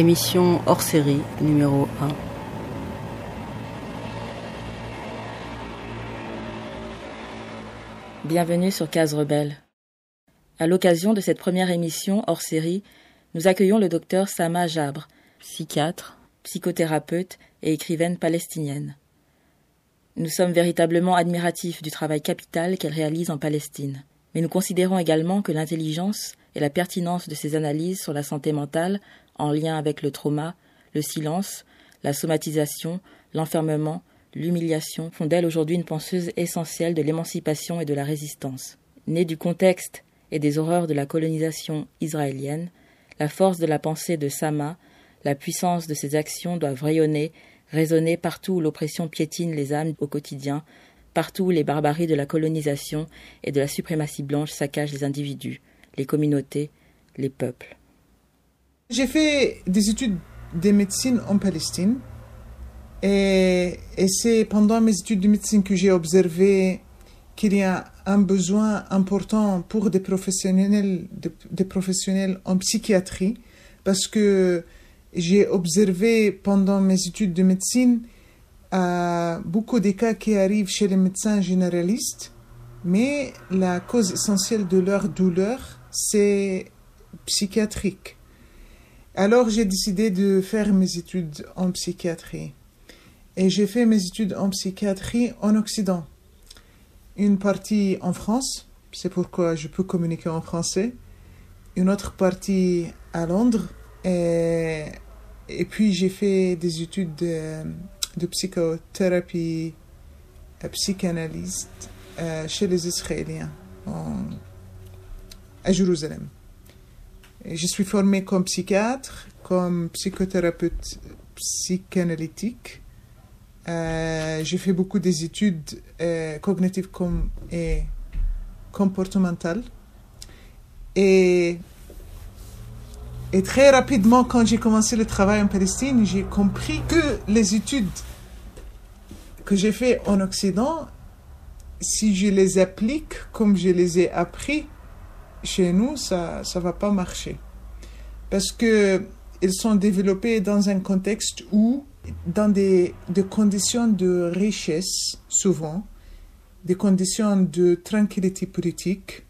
Émission hors série numéro 1. Bienvenue sur Case Rebelle. À l'occasion de cette première émission hors série, nous accueillons le docteur Sama Jabre, psychiatre, psychothérapeute et écrivaine palestinienne. Nous sommes véritablement admiratifs du travail capital qu'elle réalise en Palestine, mais nous considérons également que l'intelligence et la pertinence de ses analyses sur la santé mentale en lien avec le trauma, le silence, la somatisation, l'enfermement, l'humiliation font d'elle aujourd'hui une penseuse essentielle de l'émancipation et de la résistance. Née du contexte et des horreurs de la colonisation israélienne, la force de la pensée de Sama, la puissance de ses actions doivent rayonner, résonner partout où l'oppression piétine les âmes au quotidien, partout où les barbaries de la colonisation et de la suprématie blanche saccagent les individus, les communautés, les peuples. J'ai fait des études de médecine en Palestine et, c'est pendant mes études de médecine que j'ai observé qu'il y a un besoin important pour des professionnels, des professionnels en psychiatrie parce que j'ai observé pendant mes études de médecine euh, beaucoup de cas qui arrivent chez les médecins généralistes, mais la cause essentielle de leur douleur, c'est psychiatrique. Alors j'ai décidé de faire mes études en psychiatrie. Et j'ai fait mes études en psychiatrie en Occident. Une partie en France, c'est pourquoi je peux communiquer en français. Une autre partie à Londres. Et, puis j'ai fait des études de, de psychothérapie, euh, psychanalyste euh, chez les Israéliens à Jérusalem. Je suis formée comme psychiatre, comme psychothérapeute psychanalytique. Euh, j'ai fait beaucoup des études euh, cognitives comme, et comportementales. Et, et très rapidement, quand j'ai commencé le travail en Palestine, j'ai compris que les études que j'ai faites en Occident, si je les applique comme je les ai appris, chez nous, ça ne va pas marcher. Parce que ils sont développés dans un contexte où, dans des, des conditions de richesse, souvent, des conditions de tranquillité politique,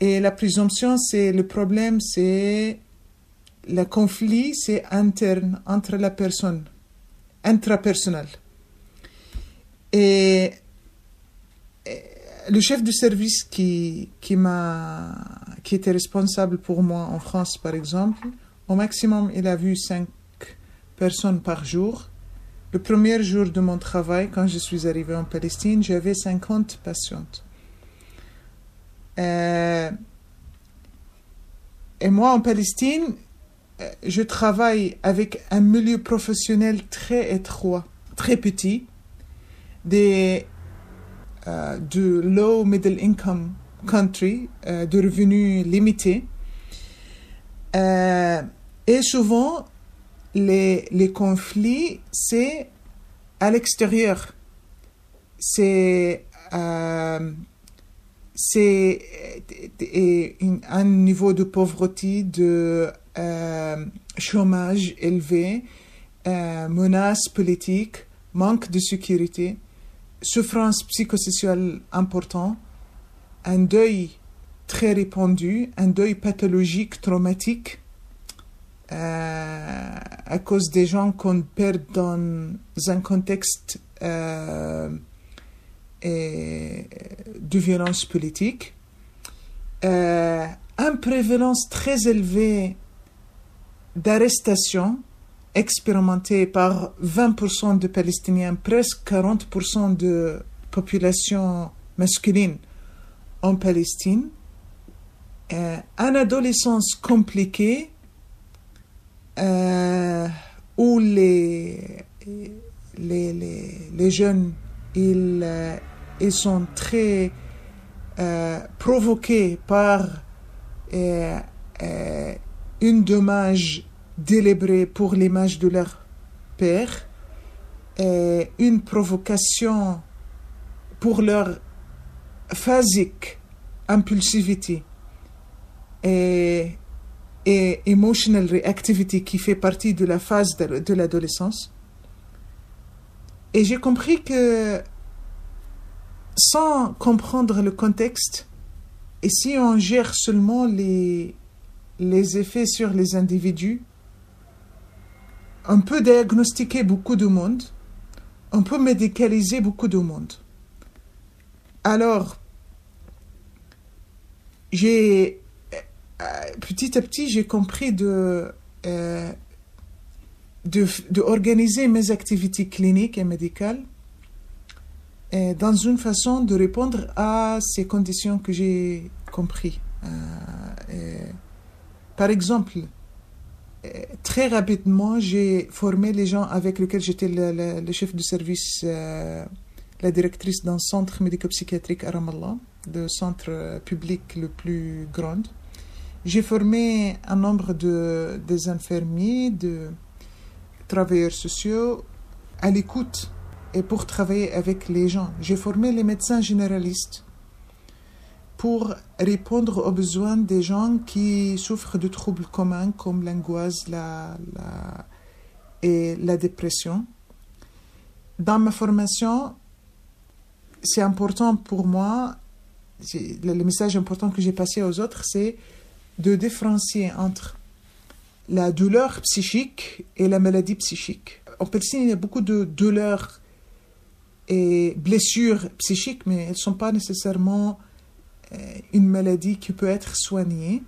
et la présomption, c'est le problème, c'est le conflit, c'est interne entre la personne, intrapersonnel. Et le chef du service qui, qui, m'a, qui était responsable pour moi en France, par exemple, au maximum, il a vu cinq personnes par jour. Le premier jour de mon travail, quand je suis arrivée en Palestine, j'avais 50 patientes. Euh, et moi, en Palestine, euh, je travaille avec un milieu professionnel très étroit, très petit, euh, de low middle income country, euh, de revenus limités. Euh, et souvent, les, les conflits, c'est à l'extérieur. C'est c'est un niveau de pauvreté, de chômage élevé, menaces politiques, manque de sécurité souffrance psychosociale importante, un deuil très répandu, un deuil pathologique, traumatique, euh, à cause des gens qu'on perd dans un contexte euh, de violence politique, euh, une prévalence très élevée d'arrestations expérimenté par 20% de Palestiniens, presque 40% de population masculine en Palestine, euh, une adolescence compliquée euh, où les, les, les, jeunes ils, euh, sont très euh, provoqués par une dommage délibéré pour l'image de leur père, une provocation pour leur phasique impulsivité. Et emotional reactivity qui fait partie de la phase de, l'adolescence. Et j'ai compris que sans comprendre le contexte, et si on gère seulement les, les effets sur les individus, on peut diagnostiquer beaucoup de monde, on peut médicaliser beaucoup de monde. Alors, j'ai euh, petit à petit, j'ai compris de, euh, de, de, organiser mes activités cliniques et médicales euh, dans une façon de répondre à ces conditions que j'ai compris. par exemple, très rapidement, j'ai formé les gens avec lesquels j'étais le, chef de service, la directrice d'un centre médico-psychiatrique à Ramallah, le centre public le plus grand. J'ai formé un nombre de des infirmiers, de travailleurs sociaux à l'écoute et pour travailler avec les gens. J'ai formé les médecins généralistes pour répondre aux besoins des gens qui souffrent de troubles communs comme l'angoisse la, la, et la dépression. Dans ma formation, c'est important pour moi, le message important que j'ai passé aux autres, c'est de différencier entre la douleur psychique et la maladie psychique. En Palestine, il y a beaucoup de douleurs et blessures psychiques, mais elles ne sont pas nécessairement une maladie qui peut être soignée.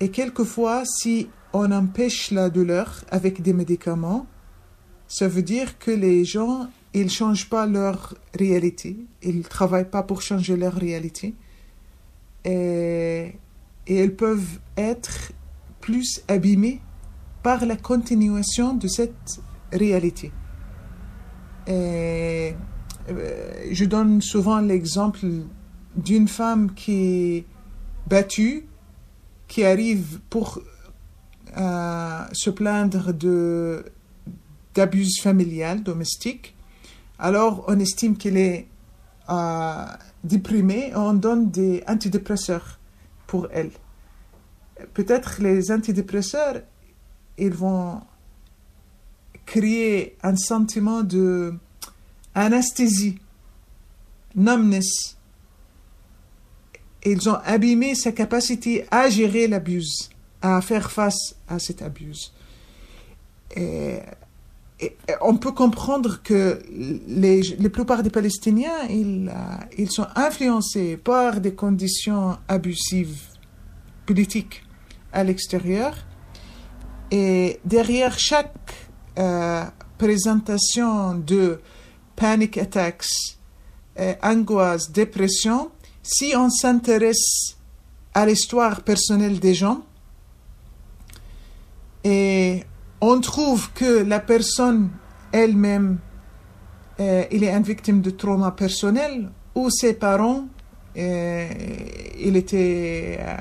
Et quelquefois, si on empêche la douleur avec des médicaments, ça veut dire que les gens, ils changent pas leur réalité, ils travaillent pas pour changer leur réalité. Et et elles peuvent être plus abîmées par la continuation de cette réalité. Et euh, je donne souvent l'exemple d'une femme qui est battue, qui arrive pour euh, se plaindre de d'abus familial domestique. Alors on estime qu'elle est euh, déprimée, on donne des antidépresseurs pour elle. Peut-être les antidépresseurs, ils vont créer un sentiment de anesthésie, numbness. Ils ont abîmé sa capacité à gérer l'abus, à faire face à cet abus. Et, on peut comprendre que les, la plupart des Palestiniens, euh, ils sont influencés par des conditions abusives politiques à l'extérieur. Et derrière chaque euh, présentation de panic attacks, euh, angoisse, dépression, si on s'intéresse à l'histoire personnelle des gens, et on trouve que la personne elle-même, euh, il est une victime de trauma personnel, ou ses parents, euh, il était euh,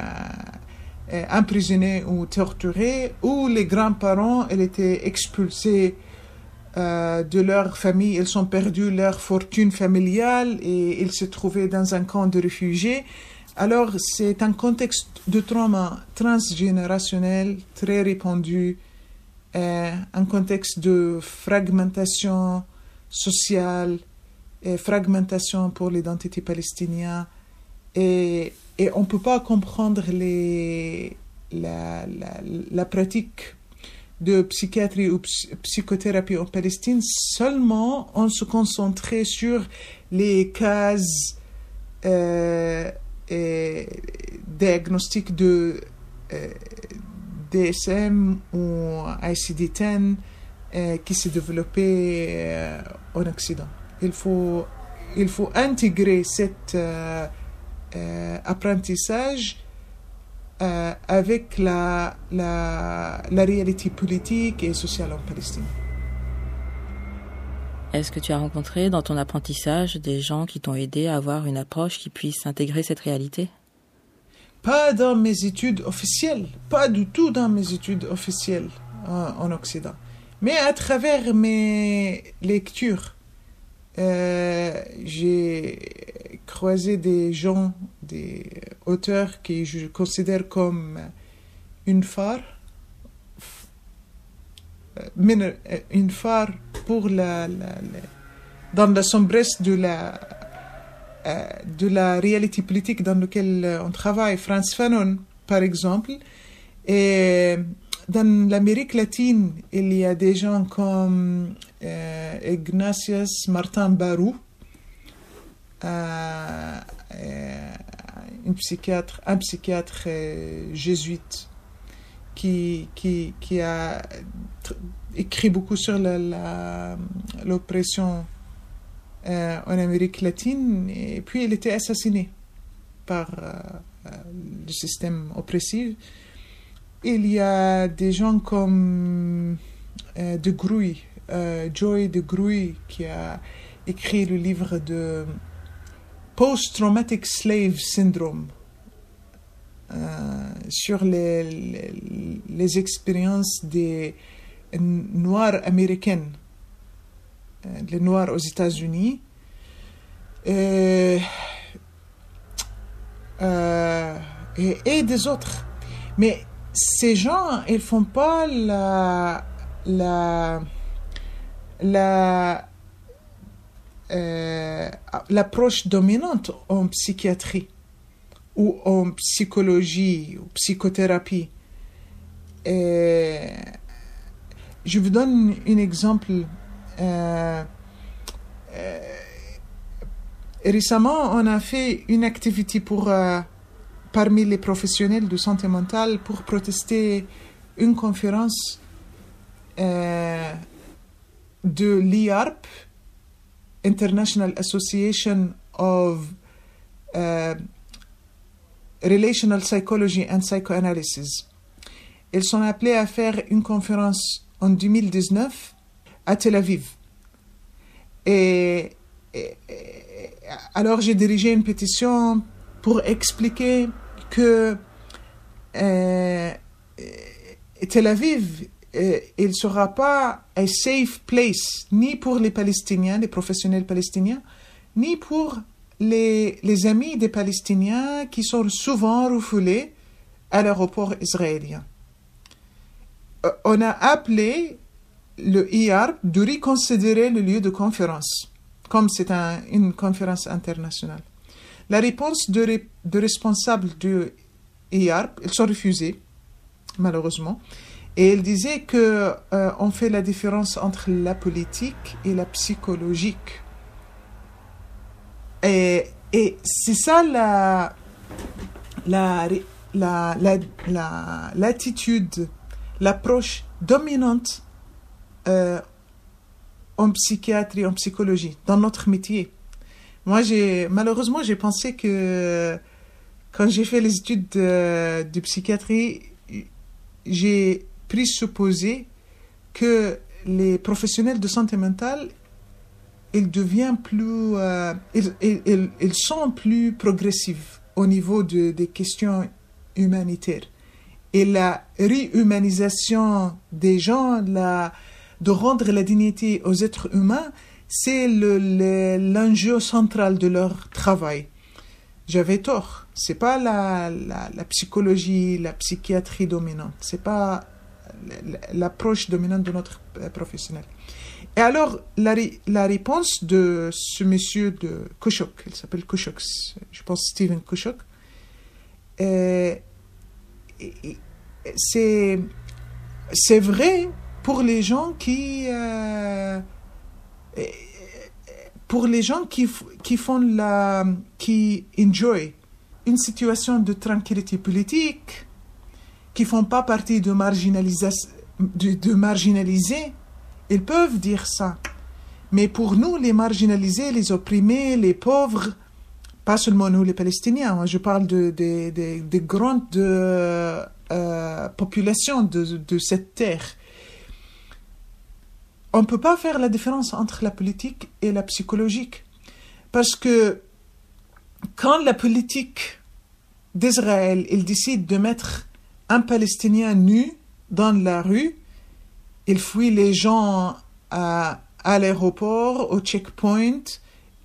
euh, emprisonné ou torturé, ou les grands-parents, ils étaient expulsés de leur famille, ils ont perdu leur fortune familiale et ils se trouvaient dans un camp de réfugiés. Alors, c'est un contexte de trauma transgénérationnel très répandu un contexte de fragmentation sociale, et fragmentation pour l'identité palestinienne. Et, on ne peut pas comprendre la, pratique de psychiatrie ou psychothérapie en Palestine seulement en se concentrant sur les cases euh, diagnostiques de euh, DSM ou ICD-10 euh, qui s'est développé en Occident. Il faut, intégrer cet euh, avec la, la, la réalité politique et sociale en Palestine. Est-ce que tu as rencontré dans ton apprentissage des gens qui t'ont aidé à avoir une approche qui puisse intégrer cette réalité? Pas dans mes études officielles, pas du tout dans mes études officielles en, Occident, mais à travers mes lectures. Euh, j'ai croisé des gens, des auteurs que je considère comme une phare, euh, une phare pour la, dans la sombresse de la, euh, de la réalité politique dans laquelle on travaille. Franz Fanon, par exemple, et dans l'Amérique latine, il y a des gens comme euh, Martin Barou, euh, une psychiatre, un psychiatre euh, jésuite qui, qui, qui, a écrit beaucoup sur l'oppression euh, en Amérique latine, et puis il était assassiné par le système oppressif. Il y a des gens comme De Gruy, Joy De Gruy, qui a écrit le livre de Post-Traumatic Slave Syndrome euh, sur les, les, expériences des Noirs américaines, euh, les Noirs aux États-Unis. Euh, et, et, des autres. Mais ces gens, ils font pas la, la, la euh, l'approche dominante en psychiatrie ou en psychologie ou psychothérapie. Et je vous donne un exemple. Euh, euh, récemment, on a fait une activité pour, parmi les professionnels de santé mentale pour protester une conférence de l'IARP, International Association of uh, Relational Psychology and Psychoanalysis. Ils sont appelés à faire une conférence en 2019 à Tel Aviv. Et, alors j'ai dirigé une pétition pour expliquer que euh, Tel Aviv il ne sera pas un safe place ni pour les Palestiniens, les professionnels palestiniens, ni pour les, les amis des Palestiniens qui sont souvent refoulés à l'aéroport israélien. Euh, on a appelé le IARP de reconsidérer le lieu de conférence, comme c'est une conférence internationale. La réponse de, de responsables du IARP, ils sont refusés, malheureusement. Et il disait que euh, on fait la différence entre la politique et la psychologique. Et, et c'est ça la, la, la, la, l'attitude, l'approche dominante euh, en psychiatrie, en psychologie, dans notre métier. Moi, j'ai malheureusement, j'ai pensé que quand j'ai fait les études de, de psychiatrie, j'ai présupposer que les professionnels de santé mentale ils deviennent plus euh, ils, ils, ils, sont plus progressifs au niveau de, des questions humanitaires. Et la réhumanisation des gens la, de rendre la dignité aux êtres humains c'est l'enjeu central de leur travail. J'avais tort. C'est pas la, la, la psychologie la psychiatrie dominante. C'est pas l'approche dominante de notre euh, professionnel. Et alors, la, la réponse de ce monsieur de Kushok, il s'appelle Kushok, je pense Steven Kushok, euh, c'est c'est vrai pour les gens qui euh, pour les gens qui, qui font la qui enjoy une situation de tranquillité politique qui font pas partie de, marginalisés, ils peuvent dire ça. Mais pour nous, les marginalisés, les opprimés, les pauvres, pas seulement nous les Palestiniens, je parle de, de, de, grandes euh, populations de, de cette terre. On ne peut pas faire la différence entre la politique et la psychologique. Parce que quand la politique d'Israël, il décide de mettre un Palestinien nu dans la rue, il fuit les gens à, à l'aéroport, au checkpoint,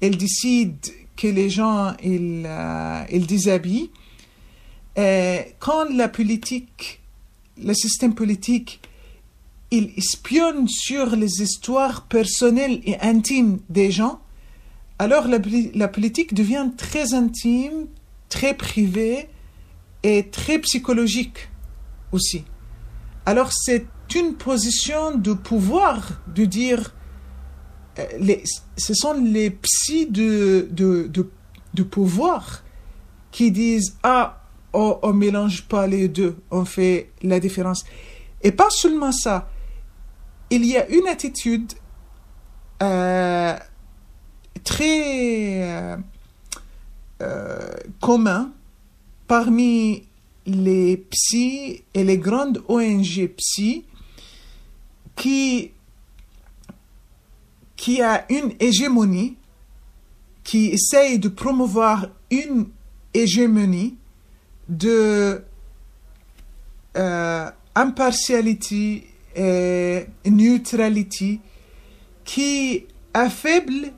il décide que les gens, ils, euh, déshabillent. Et quand la politique le système politique, il espionne sur les histoires personnelles et intimes des gens, alors la, la politique devient très intime, très privée et très psychologique aussi. Alors c'est une position de pouvoir de dire, euh, les, ce sont les psys de, de, de, de pouvoir qui disent, ah, oh, on mélange pas les deux, on fait la différence. Et pas seulement ça, il y a une attitude euh, très euh, euh, commune parmi les psys et les grandes ONG psy qui, qui a une hégémonie, qui essaye de promouvoir une hégémonie de euh, impartialité et neutralité qui affaible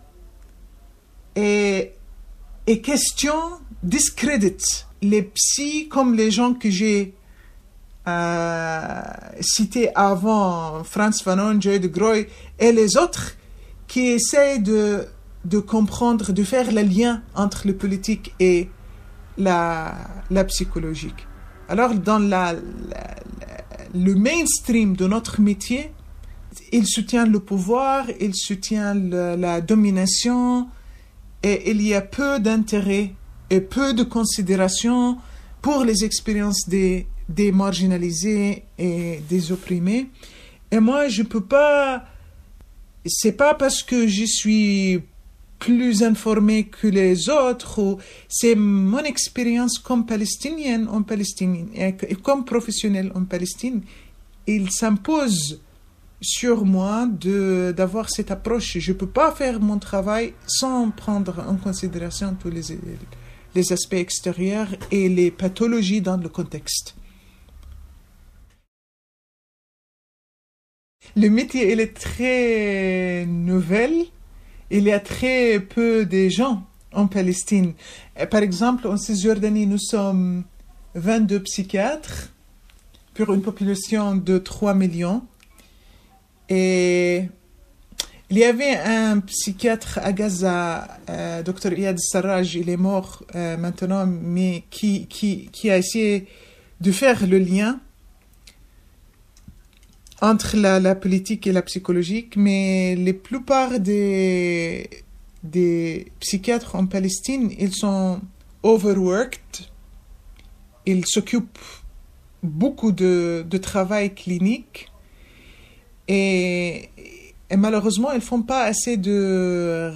et, et question discrédite les psys comme les gens que j'ai euh, cités avant, Franz Fanon, Joy de Groy et les autres qui essayent de, de comprendre, de faire le lien entre le politique et la, la psychologique. Alors, dans la, le mainstream de notre métier, il soutient le pouvoir, il soutient la domination, et il y a peu d'intérêt et peu de considération pour les expériences des, des marginalisés et des opprimés. Et moi, je peux pas. C'est pas parce que je suis plus informé que les autres, c'est mon expérience comme palestinienne en Palestine et comme professionnelle en Palestine. Il s'impose sur moi d'avoir cette approche. Je peux pas faire mon travail sans prendre en considération tous les les aspects extérieurs et les pathologies dans le contexte. Le métier est très nouvel. Il y a très peu de gens en Palestine. Par exemple, en Cisjordanie, nous sommes 22 psychiatres pour une population de 3 millions. Il y avait un psychiatre à Gaza, euh, Dr Iyad Sarraj, il est mort euh, maintenant, mais qui, qui, a essayé de faire le lien entre la, la, politique et la psychologique, mais la plupart des, des psychiatres en Palestine, ils sont overworked, ils s'occupent beaucoup de, de travail clinique. Et et malheureusement, ils ne font pas assez de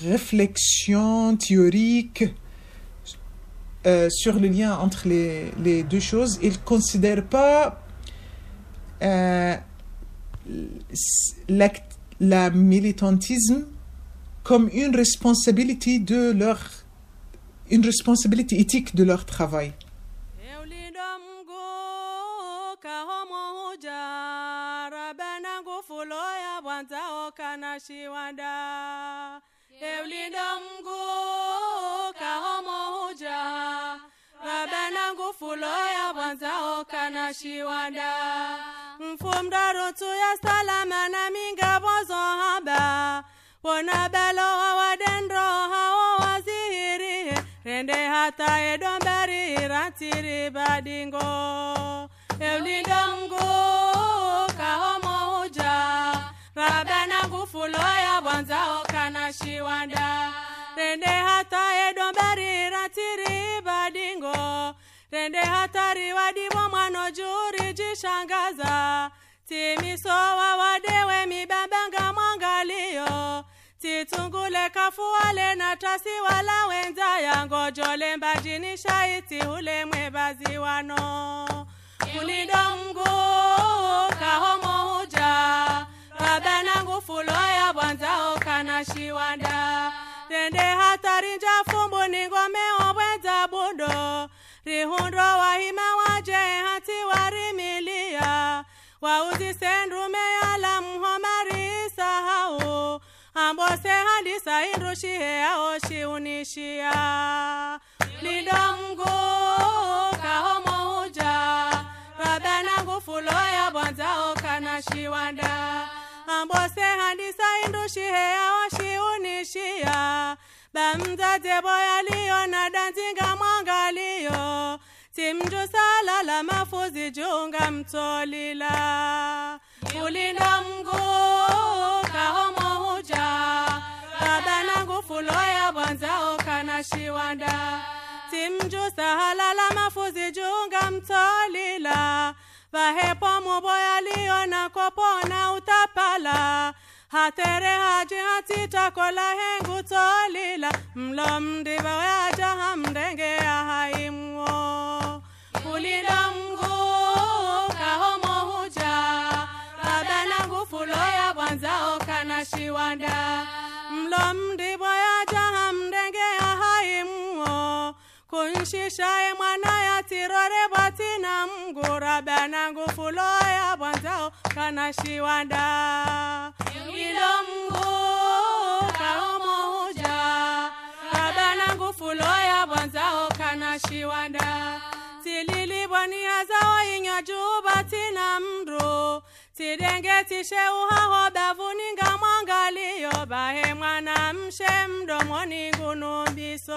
réflexion théorique euh, sur le lien entre les, deux choses. Ils ne considèrent pas euh, la, militantisme comme une responsabilité de leur une responsabilité éthique de leur travail. Shiwanda. Eulinda mguu kahomo huja. rabana ngufulo ya mwanzao kana shiwanda. Mfumdarutu ya salama na minga bozo haba. Wona belo wa wadendro hawo wazihiri rende hata edomberi ratiri badingo. Eulinda mguu huja rabana ngufulo ya bwanzao kana shiwanda. Rende hata edombari ratiri badingo. Rende hatari wadibo mwano juri jishangaza. Timisowa wadewe mibabanga mwangalio. Titungule kafuwale na tasi wala wenza yangojole mbajini shaiti ule mwebazi wano. Kulido mgu kahomo huja nangu fulo ya bwanzao shiwanda. Tende hatari nja njafumbu ningome obwenza bundo. Rihundro wahima waje hati warimilia wauzisendume yala mhomari sahau ambose handisa indushihe ao shiunishia lido mgu kahomo uja baba nangu fulo ya bwanzao shiwanda ambose handisa indushiheya washiunishia bamzaze boyaliyo na danzinga mwangaliyo timjusalala mafuzi junga mtolila. Ulinda mngu kahomo huja. Rabana ngufulo ya bwanzao kana shiwanda. Timjusa halala mafuzi junga mtolila vahepo muboyaliyo na kopona utapala. Hatere haji hatitakola hengu tolila. Mlo mdiva waja hamndenge ya haimwo kulinda mguu kahomo huja. Ngufulo ya bwanzao kana shiwanda. Mlo mdiva yaja kunishishaye mwana yatirore batina mgura bana ngufulo ya bwanzao kana shiwanda. Ilo mgu kaomohuja kabana ngufulo ya bwanzao kana shiwanda. Tililibwania zao inywa juu batina mdu tidengetishe uhaho bavuni ngamwangalio bahe mwana mshe mdomoni gunumbiso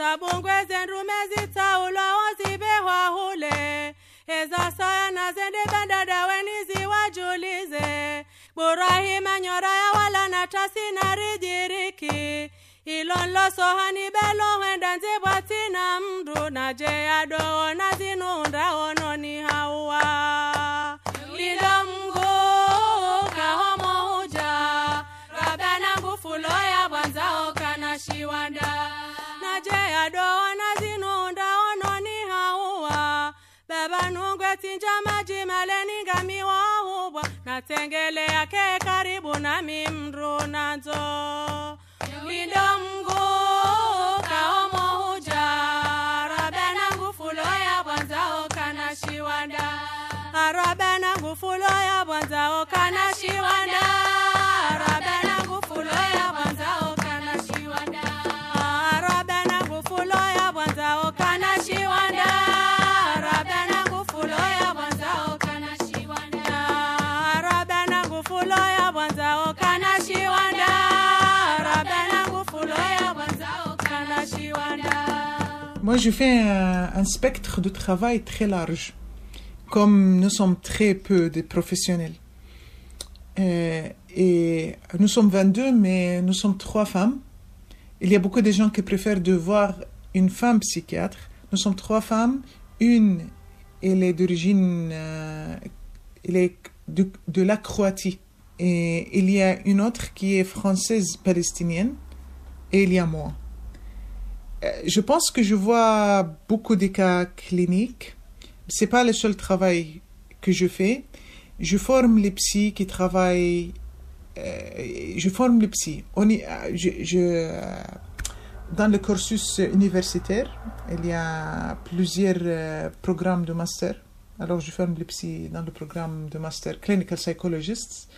sabungwe zendume zitaulo zibehwa hule eza saya na zende bandadaweni ziwajulize burahima nyora ya wala na tasi na rijiriki. Ilonlo sohani belo henda nzibwatina mndu na jeya doo na zinunda ononi hauwa lido mgu shiwanda najeya dowa nazinunda ononi hauwa. Baba nungwe tinja maji maleninga hubwa natengele yake karibu nami mru nazo. Midomngu kaomo huja. Rabena ngufulo ya bwanza okana shiwanda. Arabe ngufulo ya bwanza okana shiwanda. Moi, je fais un, spectre de travail très large, comme nous sommes très peu de professionnels. Euh, et nous sommes 22, mais nous sommes trois femmes. Il y a beaucoup de gens qui préfèrent de voir une femme psychiatre. Nous sommes trois femmes. Une, elle est d'origine, euh, de la Croatie. Et il y a une autre qui est française palestinienne. Et il y a moi. Euh, Je pense que je vois beaucoup de cas cliniques. C'est pas le seul travail que je fais. Je forme les psys qui travaillent. euh, je forme les psys. On y- euh, je, dans le cursus universitaire, il y a plusieurs programmes de master. Alors, je forme les psys dans le programme de master Clinical Psychologists.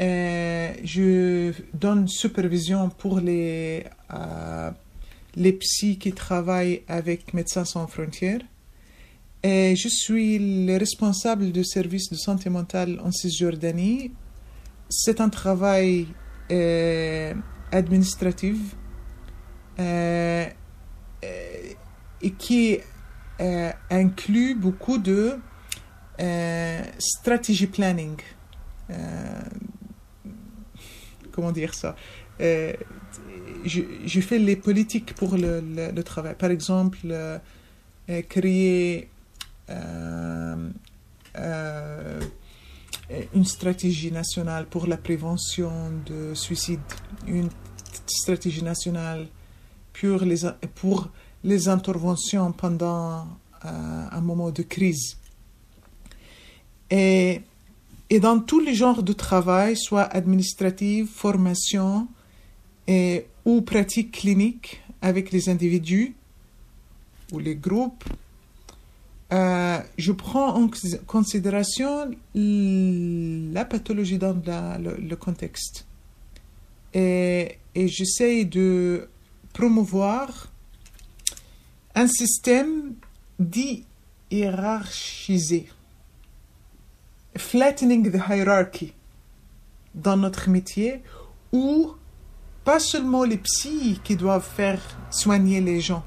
Je donne supervision pour les, les psys qui travaillent avec Médecins sans frontières. Et je suis le responsable du service de santé mentale en Cisjordanie. C'est un travail euh, administratif euh, et qui euh, inclut beaucoup de strategy planning. Comment dire ça? Euh, je, fais les politiques pour le, travail. Par exemple, euh, euh, créer une stratégie nationale pour la prévention de suicide, une stratégie nationale pour les, pour les interventions pendant un moment de crise. Et, et dans tous les genres de travail, soit administrative, formation ou pratique clinique avec les individus ou les groupes, euh, je prends en considération la pathologie dans le, contexte. Et, et j'essaie de promouvoir un système dit hiérarchisé. Flattening the hierarchy dans notre métier où pas seulement les psys qui doivent faire soigner les gens,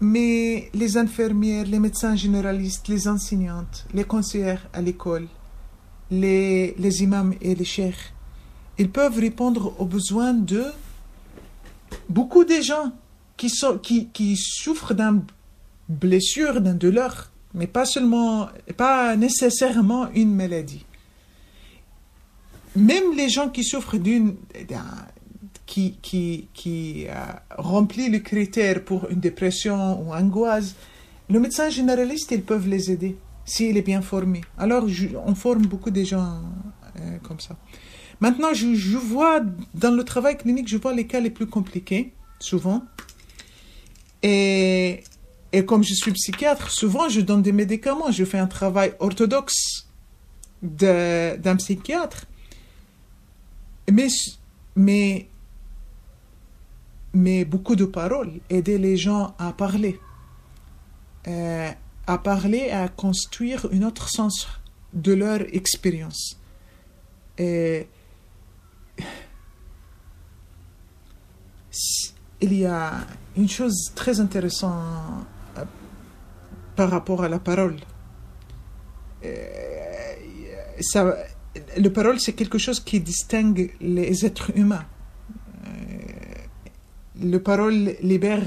mais les infirmières, les médecins généralistes, les enseignantes, les conseillères à l'école, les, imams et les cheikhs, ils peuvent répondre aux besoins de beaucoup de gens qui souffrent d'une blessure, d'une douleur, mais pas seulement, pas nécessairement une maladie. Même les gens qui souffrent d'une, d'un- qui, qui, qui euh, remplit les critères pour une dépression ou angoisse, le médecin généraliste, ils peuvent les aider s'il est bien formé. Alors, on forme beaucoup de gens euh, comme ça. Maintenant, je, je vois, dans le travail clinique, je vois les cas les plus compliqués, souvent. Et, et comme je suis psychiatre, souvent, je donne des médicaments. Je fais un travail orthodoxe d'un psychiatre. Mais, mais, mais beaucoup de paroles, aider les gens à parler, euh, à parler, à construire un autre sens de leur expérience. Il y a une chose très intéressante euh, par rapport à la parole. Euh, ça, le parole, c'est quelque chose qui distingue les êtres humains. Euh, le parole libère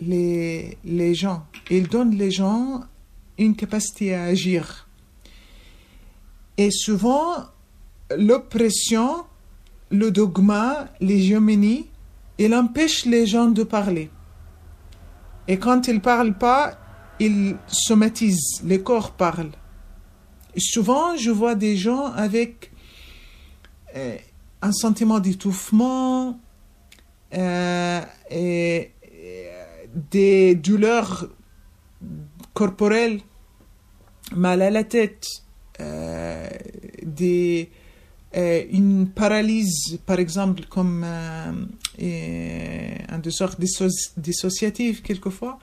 les, les gens. Il donne les gens une capacité à agir. Et souvent, l'oppression, le dogma, l'hégémonie, il empêche les gens de parler. Et quand ils ne parlent pas, ils somatisent, les corps parlent. Souvent, je vois des gens avec euh, un sentiment d'étouffement euh, et, et, des douleurs corporelles, mal à la tête, euh, euh, une paralyse, par exemple, comme euh, et un de sorte disso- dissociative quelquefois,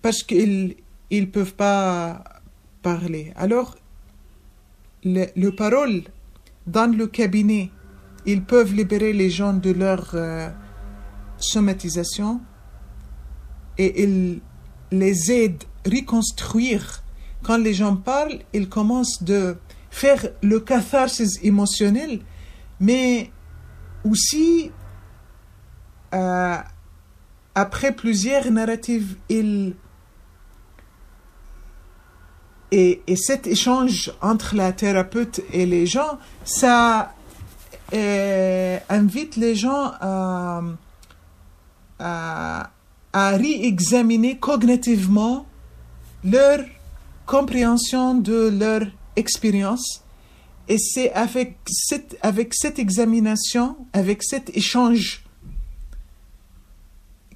parce qu'ils ne peuvent pas parler. Alors, le, le parole dans le cabinet, ils peuvent libérer les gens de leur euh, somatisation et ils les aident à reconstruire. Quand les gens parlent, ils commencent de faire le catharsis émotionnel, mais aussi euh, après plusieurs narratives, ils et, et cet échange entre la thérapeute et les gens, ça euh, invite les gens à, à, à réexaminer cognitivement leur compréhension de leur expérience. Et c'est avec cette, avec cette examination, avec cet échange,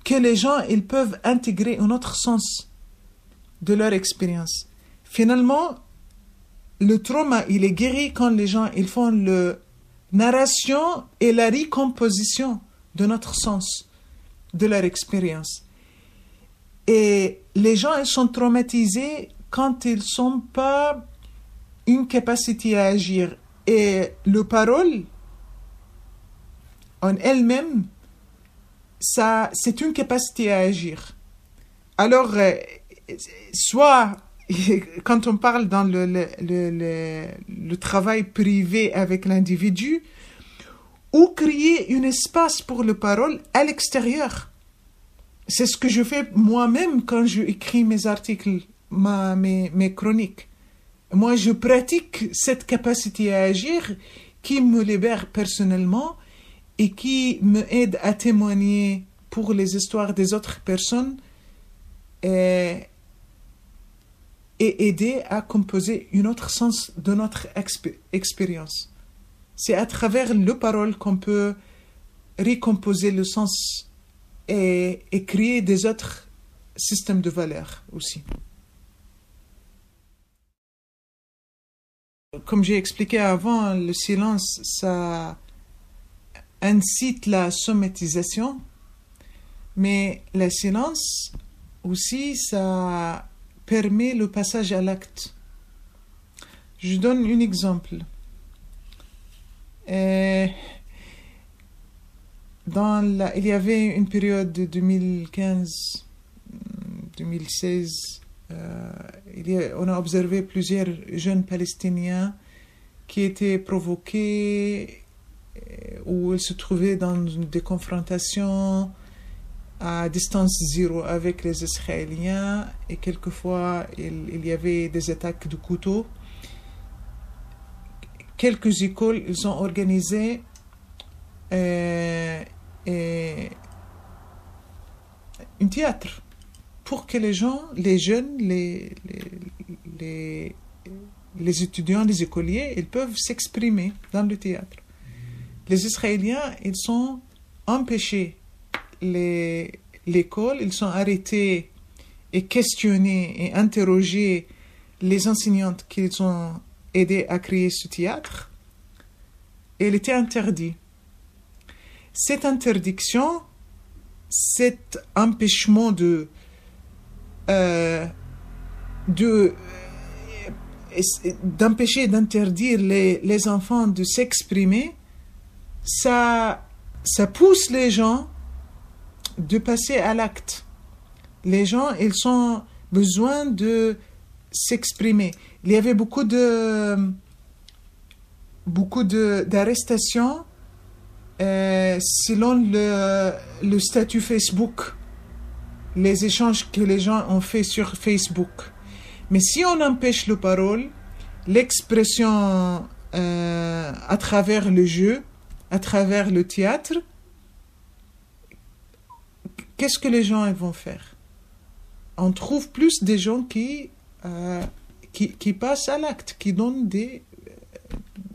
que les gens ils peuvent intégrer un autre sens de leur expérience. Finalement, le trauma, il est guéri quand les gens ils font la narration et la recomposition de notre sens, de leur expérience. Et les gens ils sont traumatisés quand ils sont pas une capacité à agir. Et le parole, en elle-même, ça, c'est une capacité à agir. Alors, euh, soit quand on parle dans le, le, le, le, travail privé avec l'individu, ou créer un espace pour le parole à l'extérieur? C'est ce que je fais moi-même quand je écris mes articles, ma, mes, mes chroniques. Moi, je pratique cette capacité à agir qui me libère personnellement et qui me aide à témoigner pour les histoires des autres personnes et aider à composer un autre sens de notre expérience. C'est à travers le parole qu'on peut recomposer le sens et, créer des autres systèmes de valeurs aussi. Comme j'ai expliqué avant, le silence, ça incite la somatisation, mais le silence aussi, ça permet le passage à l'acte. Je donne un exemple. Euh, dans la, il y avait une période de 2015-2016, euh, on a observé plusieurs jeunes Palestiniens qui étaient provoqués euh, où ils se trouvaient dans des confrontations distance zéro avec les Israéliens et quelquefois il, il y avait des attaques de couteau. Quelques écoles, ils ont organisé euh, euh, un théâtre pour que les gens, les jeunes, les, les, les, étudiants, les écoliers, ils peuvent s'exprimer dans le théâtre. Les Israéliens, ils sont empêchés l'école, ils sont arrêtés et questionnés et interrogés les enseignantes qu'ils ont aidé à créer ce théâtre. Et il était interdit. Cette interdiction, cet empêchement de, euh, de d'empêcher, d'interdire les, les enfants de s'exprimer, ça, ça pousse les gens de passer à l'acte. Les gens, ils ont besoin de s'exprimer. Il y avait beaucoup de beaucoup d'arrestations euh, selon le, le statut Facebook, les échanges que les gens ont fait sur Facebook. Mais si on empêche la parole, l'expression euh, à travers le jeu, à travers le théâtre, qu'est-ce que les gens vont faire? On trouve plus des gens qui, euh, qui, qui, passent à l'acte, qui donnent des.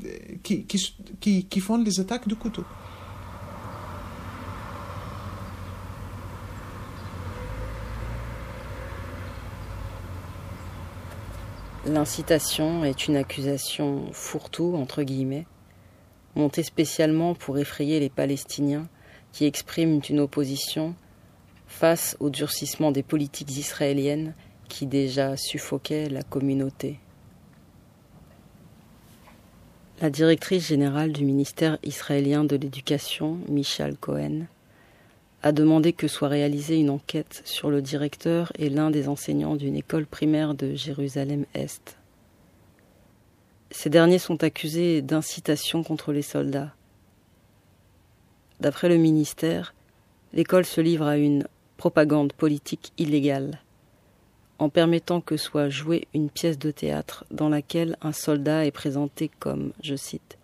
Euh, qui, qui, qui, font des attaques de couteau. L'incitation est une accusation fourre-tout, entre guillemets, montée spécialement pour effrayer les Palestiniens qui expriment une opposition face au durcissement des politiques israéliennes qui déjà suffoquaient la communauté. La directrice générale du ministère israélien de l'Éducation, Michal Cohen, a demandé que soit réalisée une enquête sur le directeur et l'un des enseignants d'une école primaire de Jérusalem-Est. Ces derniers sont accusés d'incitation contre les soldats. D'après le ministère, l'école se livre à une propagande politique illégale, en permettant que soit jouée une pièce de théâtre dans laquelle un soldat est présenté comme, je cite,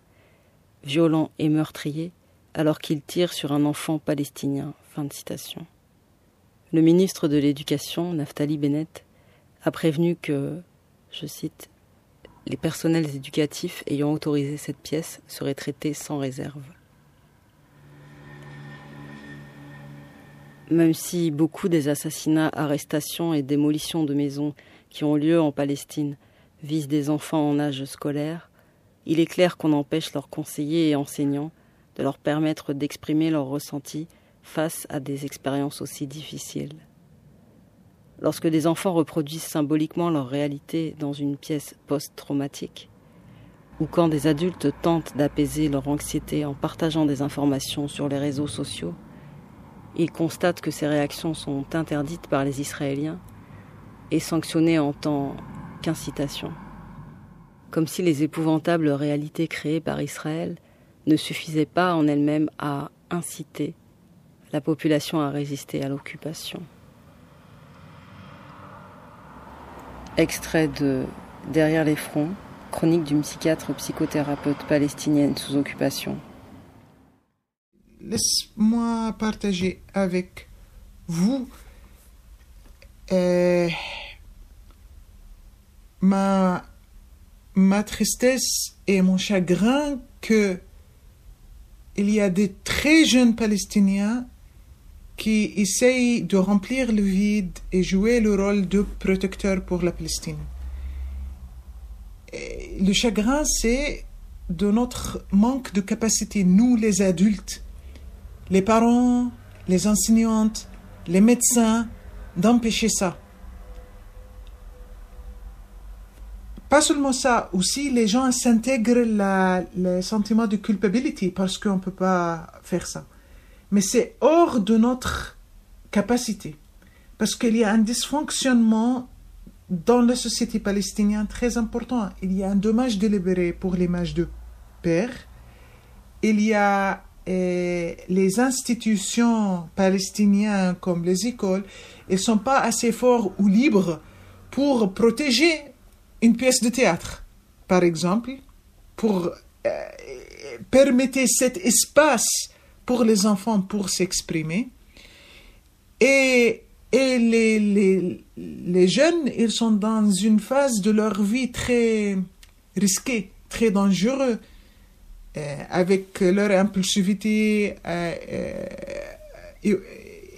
violent et meurtrier alors qu'il tire sur un enfant palestinien. Fin de citation. Le ministre de l'Éducation, Naftali Bennett, a prévenu que, je cite, les personnels éducatifs ayant autorisé cette pièce seraient traités sans réserve. Même si beaucoup des assassinats, arrestations et démolitions de maisons qui ont lieu en Palestine visent des enfants en âge scolaire, il est clair qu'on empêche leurs conseillers et enseignants de leur permettre d'exprimer leurs ressentis face à des expériences aussi difficiles. Lorsque des enfants reproduisent symboliquement leur réalité dans une pièce post-traumatique, ou quand des adultes tentent d'apaiser leur anxiété en partageant des informations sur les réseaux sociaux, il constate que ces réactions sont interdites par les Israéliens et sanctionnées en tant qu'incitation. Comme si les épouvantables réalités créées par Israël ne suffisaient pas en elles-mêmes à inciter la population à résister à l'occupation. Extrait de Derrière les fronts, chronique d'une psychiatre psychothérapeute palestinienne sous occupation laisse-moi partager avec vous euh, ma, tristesse et mon chagrin que il y a des très jeunes Palestiniens qui essayent de remplir le vide et jouer le rôle de protecteur pour la Palestine. Le chagrin, c'est de notre manque de capacité, nous les adultes, les parents, les enseignantes, les médecins, d'empêcher ça. Pas seulement ça, aussi les gens s'intègrent la- le sentiment de culpabilité parce qu'on ne peut pas faire ça. Mais c'est hors de notre capacité. Parce qu'il y a un dysfonctionnement dans la société palestinienne très important. Il y a un dommage délibéré pour l'image de père. Il y a euh, les institutions palestiniennes comme les écoles, ne sont pas assez forts ou libres pour protéger une pièce de théâtre, par exemple, pour euh, permettre cet espace pour les enfants pour s'exprimer. Et, et les, les, jeunes, ils sont dans une phase de leur vie très risquée, très dangereuse, avec leur impulsivité, euh, euh, et-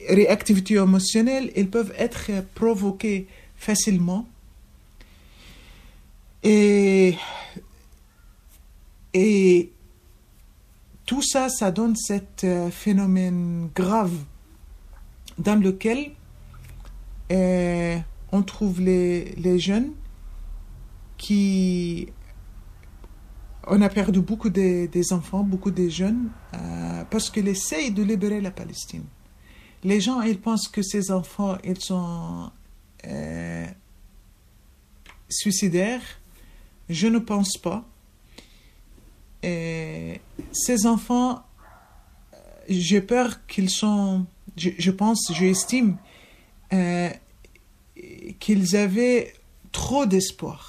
réactivité émotionnelle, ils peuvent être provoqués facilement. Et, tout ça, ça donne cet euh, phénomène grave dans lequel euh, on trouve les jeunes qui... On a perdu beaucoup de- des enfants, beaucoup de jeunes, euh, parce qu'ils essayent de libérer la Palestine. Les gens, ils pensent que ces enfants, ils sont euh, suicidaires. Je ne pense pas. Et ces enfants, euh, j'ai peur qu'ils sont, je, pense, j'estime qu'ils avaient trop d'espoir.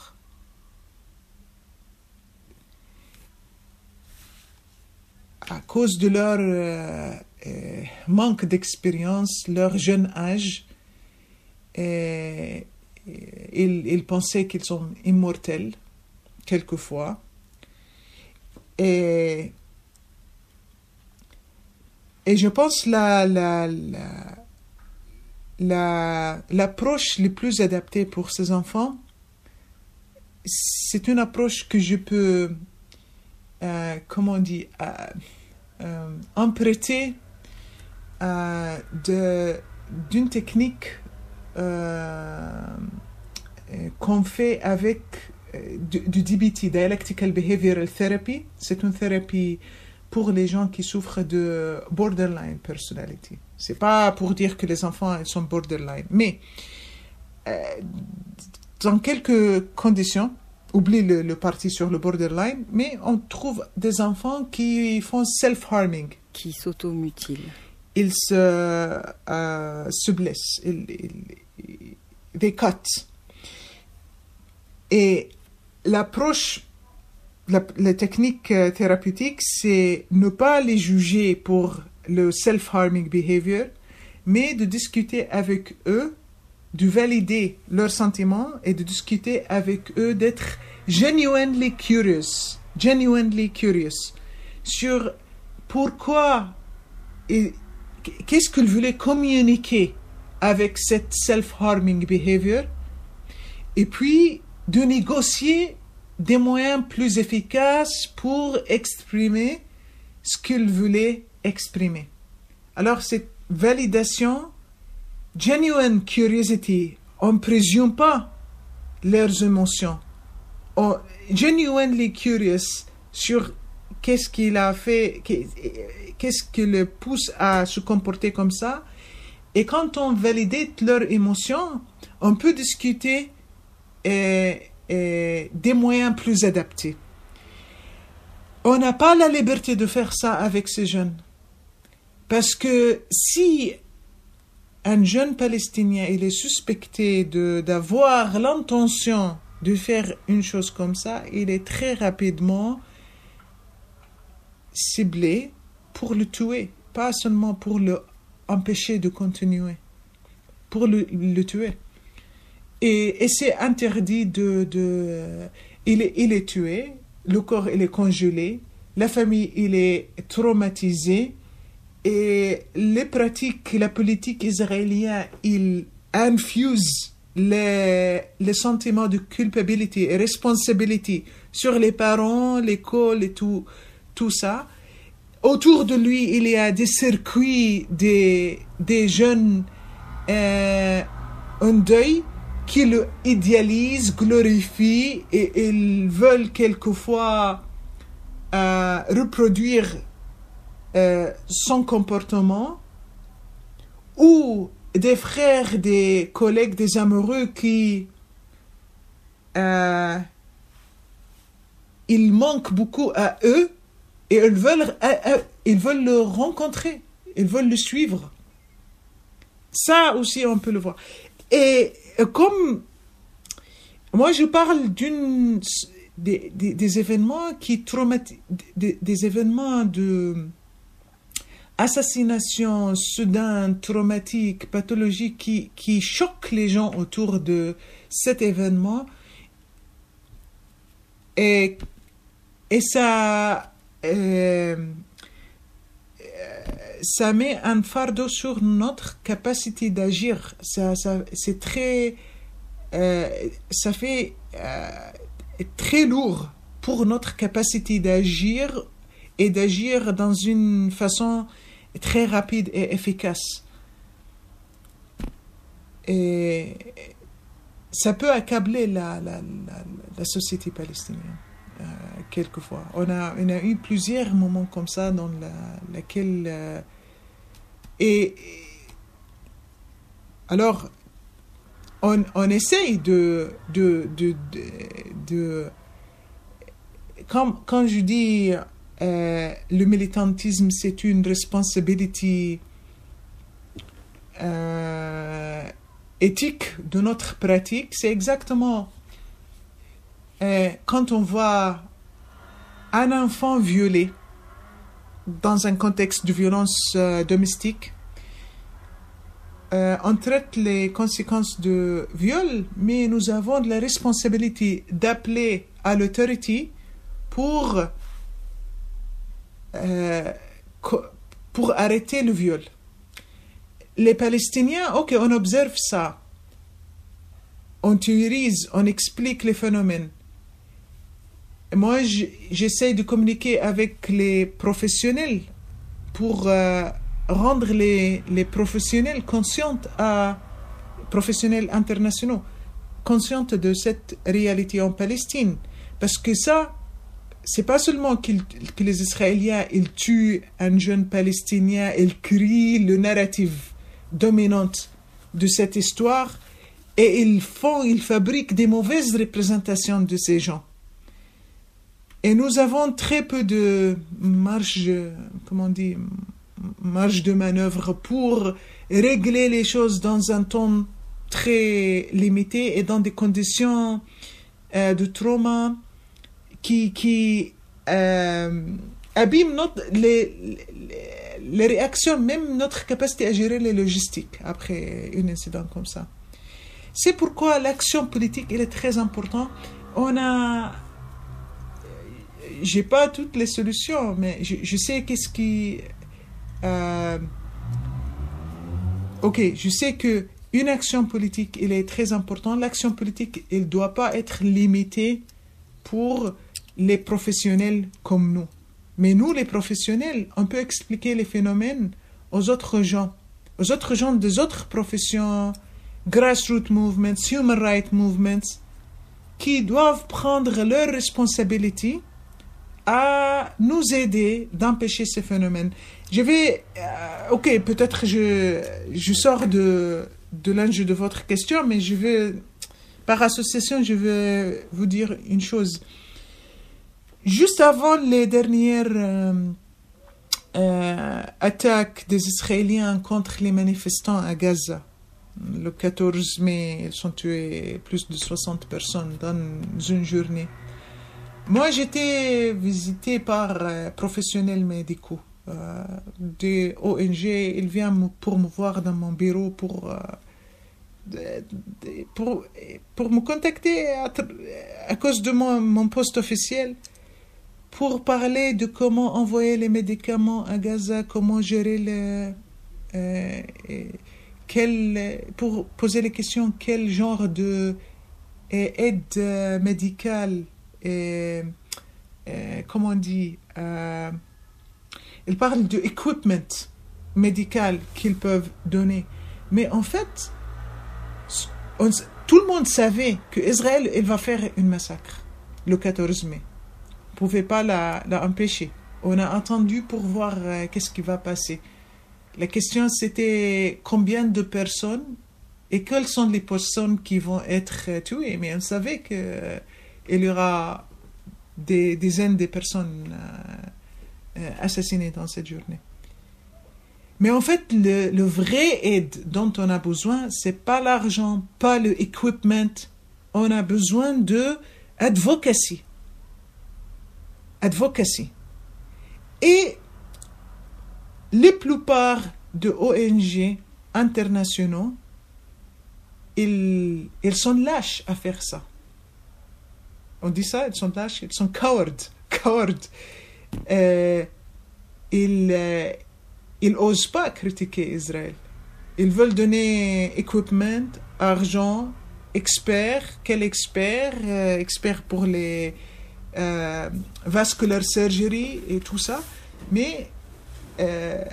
À cause de leur euh, euh, manque d'expérience, leur jeune âge, ils, pensaient qu'ils sont immortels, quelquefois. Et, je pense la, la, la, la- l'approche la plus adaptée pour ces enfants, c'est une approche que je peux, euh, comment on dit, euh, euh, euh, de, d'une technique euh, qu'on fait avec euh, du, DBT, Dialectical Behavioral Therapy. C'est une thérapie pour les gens qui souffrent de borderline personality. C'est pas pour dire que les enfants sont borderline, mais dans quelques conditions, oublie le, le parti sur le borderline, mais on trouve des enfants qui font self-harming. Qui s'automutile. Ils se, euh, se blessent, ils, ils, they cut. Et l'approche, la, la technique euh, thérapeutique, c'est ne pas les juger pour le self-harming behavior, mais de discuter avec eux, de valider leurs sentiments et de discuter avec eux, d'être genuinely curious, genuinely curious sur pourquoi et qu'est-ce qu'ils voulaient communiquer avec cette self-harming behavior et puis de négocier des moyens plus efficaces pour exprimer ce qu'ils voulaient exprimer. Alors cette validation, genuine curiosity, on ne présume pas leurs émotions. On, genuinely curious sur qu'est-ce qu'il a fait, qu'est-ce qui le pousse à se comporter comme ça. Et quand on valide leurs émotions, on peut discuter et, des moyens plus adaptés. On n'a pas la liberté de faire ça avec ces jeunes. Parce que si un jeune Palestinien il est suspecté d'avoir l'intention de faire une chose comme ça, il est très rapidement ciblé pour le tuer, pas seulement pour le empêcher de continuer, pour le, le tuer. et, c'est interdit de, de il, est, il est tué, le corps il est congelé, la famille il est traumatisée et les pratiques, la politique israélienne, il infuse les, les sentiments de culpabilité et responsabilité sur les parents, l'école et tout, tout ça. Autour de lui, il y a des circuits des, des jeunes euh, en deuil qui le idéalisent, glorifient et ils veulent quelquefois euh, reproduire euh, son comportement ou des frères, des collègues, des amoureux qui euh, ils manquent beaucoup à eux et ils veulent, ils veulent le rencontrer, ils veulent le suivre. Ça aussi, on peut le voir. Et comme moi, je parle d'une des, des, événements qui traumatisent, des, événements de assassination soudain, traumatique, pathologique qui, qui choquent les gens autour de cet événement. Et, et ça, euh, ça met un fardeau sur notre capacité d'agir. Ça, ça, c'est très, euh, ça fait euh, très lourd pour notre capacité d'agir et d'agir dans une façon très rapide et efficace. Et ça peut accabler la, la, la, société palestinienne, euh, quelquefois. On a, on a eu plusieurs moments comme ça dans la, laquelle... Euh, et alors, on, on essaye de... de, de, de, de quand je dis euh, le militantisme, c'est une responsabilité euh, éthique de notre pratique. C'est exactement euh, quand on voit un enfant violé dans un contexte de violence domestique. On traite les conséquences de viol, mais nous avons la responsabilité d'appeler à l'autorité pour euh, pour arrêter le viol. Les Palestiniens, ok, on observe ça, on théorise, on explique les phénomènes. Moi, j'essaie de communiquer avec les professionnels pour euh, rendre les, professionnels conscients à professionnels internationaux conscients de cette réalité en Palestine. Parce que ça, c'est pas seulement que les Israéliens ils tuent un jeune Palestinien, ils crient le narratif dominant de cette histoire et ils font, ils fabriquent des mauvaises représentations de ces gens. Et nous avons très peu de marge, comment on marge de manœuvre pour régler les choses dans un ton très limité et dans des conditions euh, de trauma qui, qui euh, abîme notre, les, les, réactions, même notre capacité à gérer les logistiques après un incident comme ça. C'est pourquoi l'action politique elle est très importante. On a, j'ai pas toutes les solutions, mais je, je sais qu'est-ce qui, euh, ok, je sais que une action politique, elle est très importante. L'action politique, elle ne doit pas être limitée pour les professionnels comme nous. Mais nous, les professionnels, on peut expliquer les phénomènes aux autres gens, aux autres gens des autres professions, grassroots movements, human rights movements, qui doivent prendre leurs responsabilités à nous aider d'empêcher ces phénomènes. Je vais, euh, ok, peut-être je, je sors de, de l'enjeu de votre question, mais je vais, par association, je vais vous dire une chose. Juste avant les dernières euh, euh, attaques des Israéliens contre les manifestants à Gaza, le 14 mai, ils ont tué plus de 60 personnes dans une journée. Moi, j'étais visité par euh, professionnels médicaux euh, des ONG. Ils viennent pour me voir dans mon bureau pour pour, me contacter à, cause de mon poste officiel pour parler de comment envoyer les médicaments à Gaza, comment gérer le, euh, quel, pour poser les questions quel genre de euh, aide médicale et euh, comment on dit euh, il parle de equipment médical qu'ils peuvent donner. Mais en fait tout le monde savait que Israël il va faire une massacre le 14 mai pouvait pas la, la empêcher on a attendu pour voir euh, qu'est-ce qui va passer la question c'était combien de personnes et quelles sont les personnes qui vont être tuées. Mais on savait qu'il euh, y aura des dizaines de personnes euh, euh, assassinées dans cette journée. Mais en fait, le, le vrai aide dont on a besoin, c'est pas l'argent, pas le equipment. On a besoin de advocacy. Advocacy. Et les plupart de ONG internationaux, ils, ils sont lâches à faire ça. On dit ça, ils sont lâches, ils sont cowards. cowards. Euh, ils euh, ils osent pas critiquer Israël. Ils veulent donner equipment, argent, experts. Quel expert euh, Expert pour les euh, vascular surgery et tout ça. Mais euh,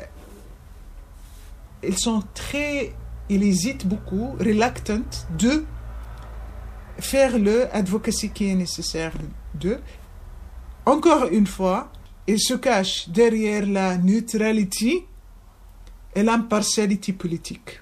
ils sont très, ils hésitent beaucoup, reluctant de faire le advocacy qui est nécessaire de. Encore une fois, ils se cachent derrière la neutralité et l'impartialité politique.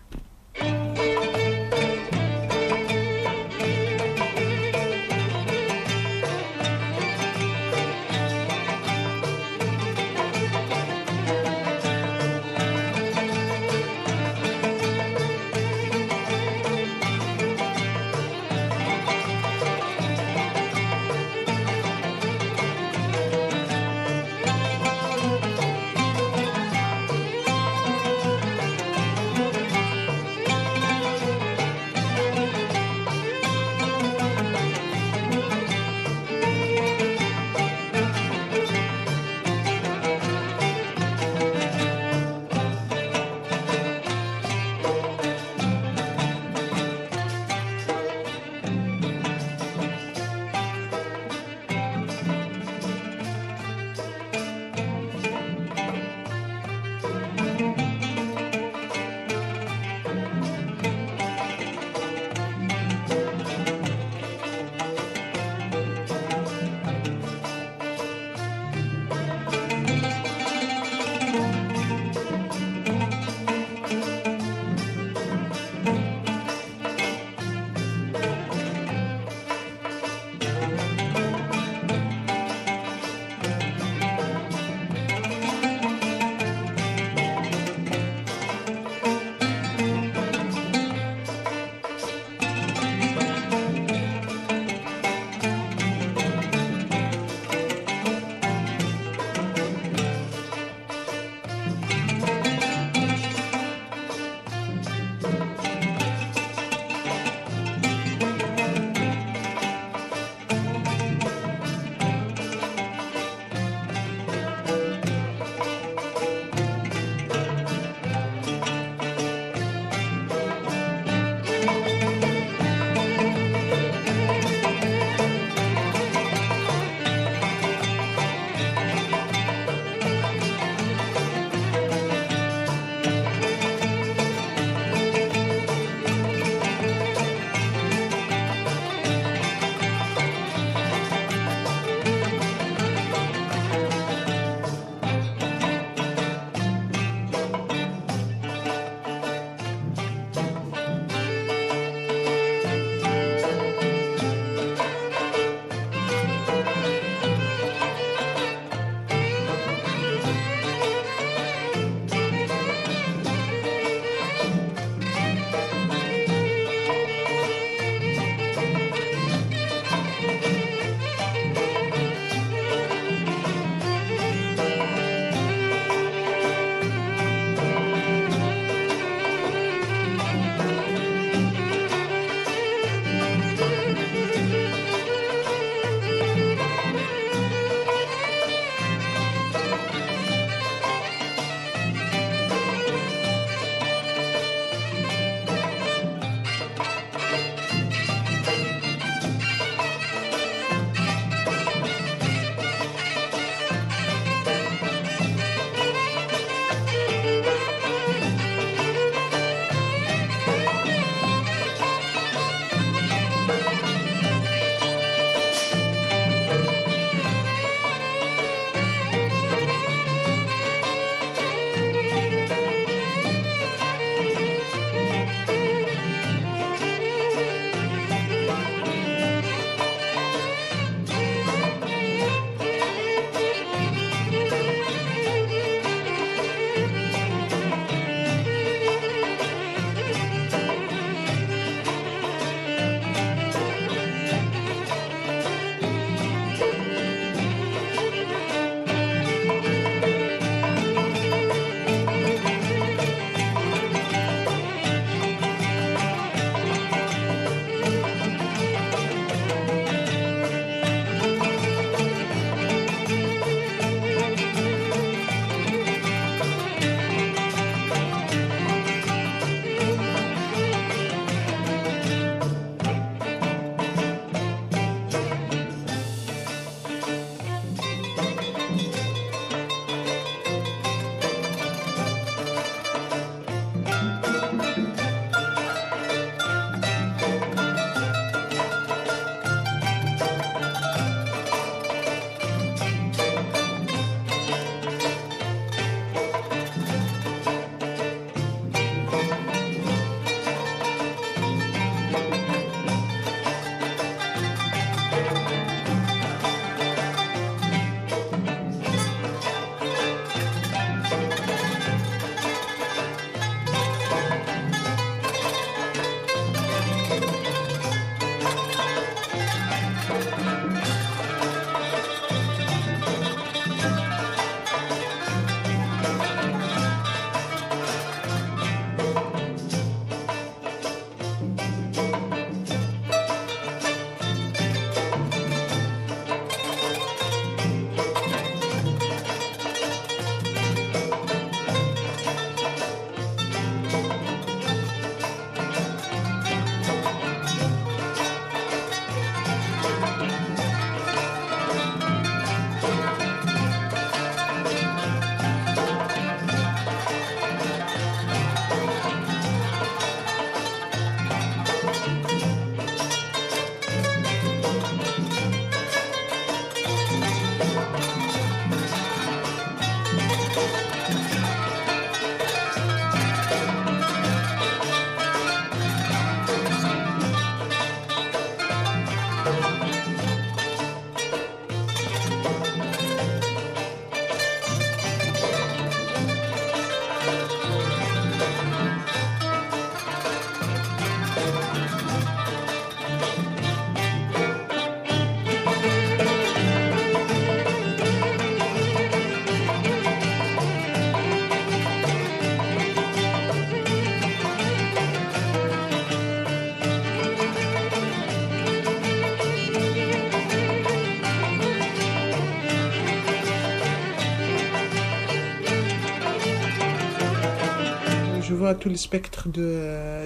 Vois tout le spectre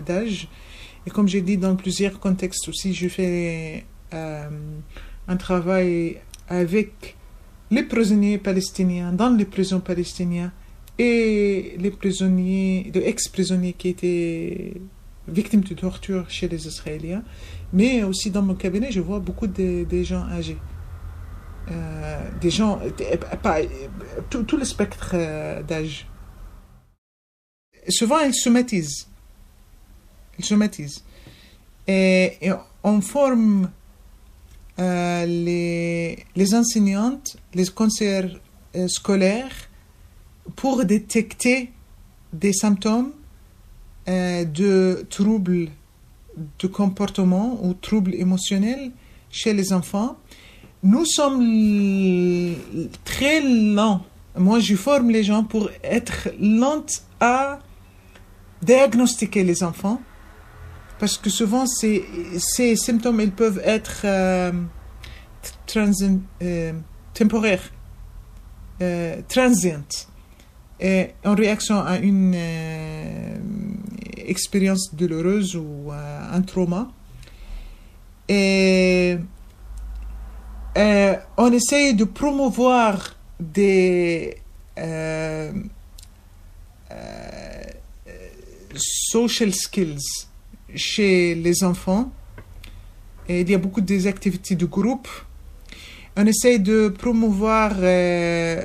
d'âge. Et comme j'ai dit dans plusieurs contextes aussi, je fais euh, un travail avec les prisonniers palestiniens dans les prisons palestiniennes et les prisonniers, de ex-prisonniers qui étaient victimes de torture chez les Israéliens. Mais aussi dans mon cabinet, je vois beaucoup de, gens âgés. Euh, des gens, pas, tout, tout le spectre euh, d'âge. Souvent, ils somatisent. Ils somatisent. Et, on forme euh, les, enseignantes, les conseillers euh, scolaires pour détecter des symptômes euh, de troubles de comportement ou troubles émotionnels chez les enfants. Nous sommes très lents. Moi, je forme les gens pour être lentes à diagnostiquer les enfants. Parce que souvent, ces, ces symptômes, ils peuvent être euh, euh, temporaires, euh, transients, en réaction à une euh, expérience douloureuse ou un trauma. Et on essaye de promouvoir des social skills chez les enfants. Il y a beaucoup des activités de groupe. On essaye de promouvoir euh,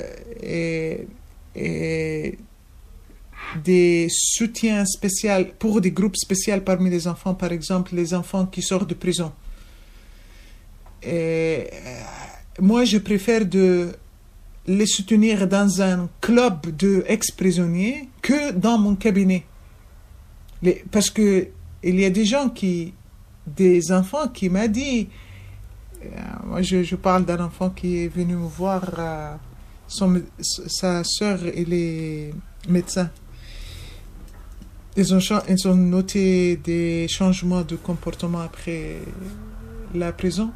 des soutiens spéciaux pour des groupes spéciaux parmi les enfants, par exemple les enfants qui sortent de prison. Euh, moi, je préfère de les soutenir dans un club de ex-prisonniers que dans mon cabinet. Les- parce que il y a des gens qui, des enfants qui m'a dit, euh, moi je, je parle d'un enfant qui est venu me voir, euh, son sa sœur elle est médecin. Ils ont, ils ont noté des changements de comportement après la prison.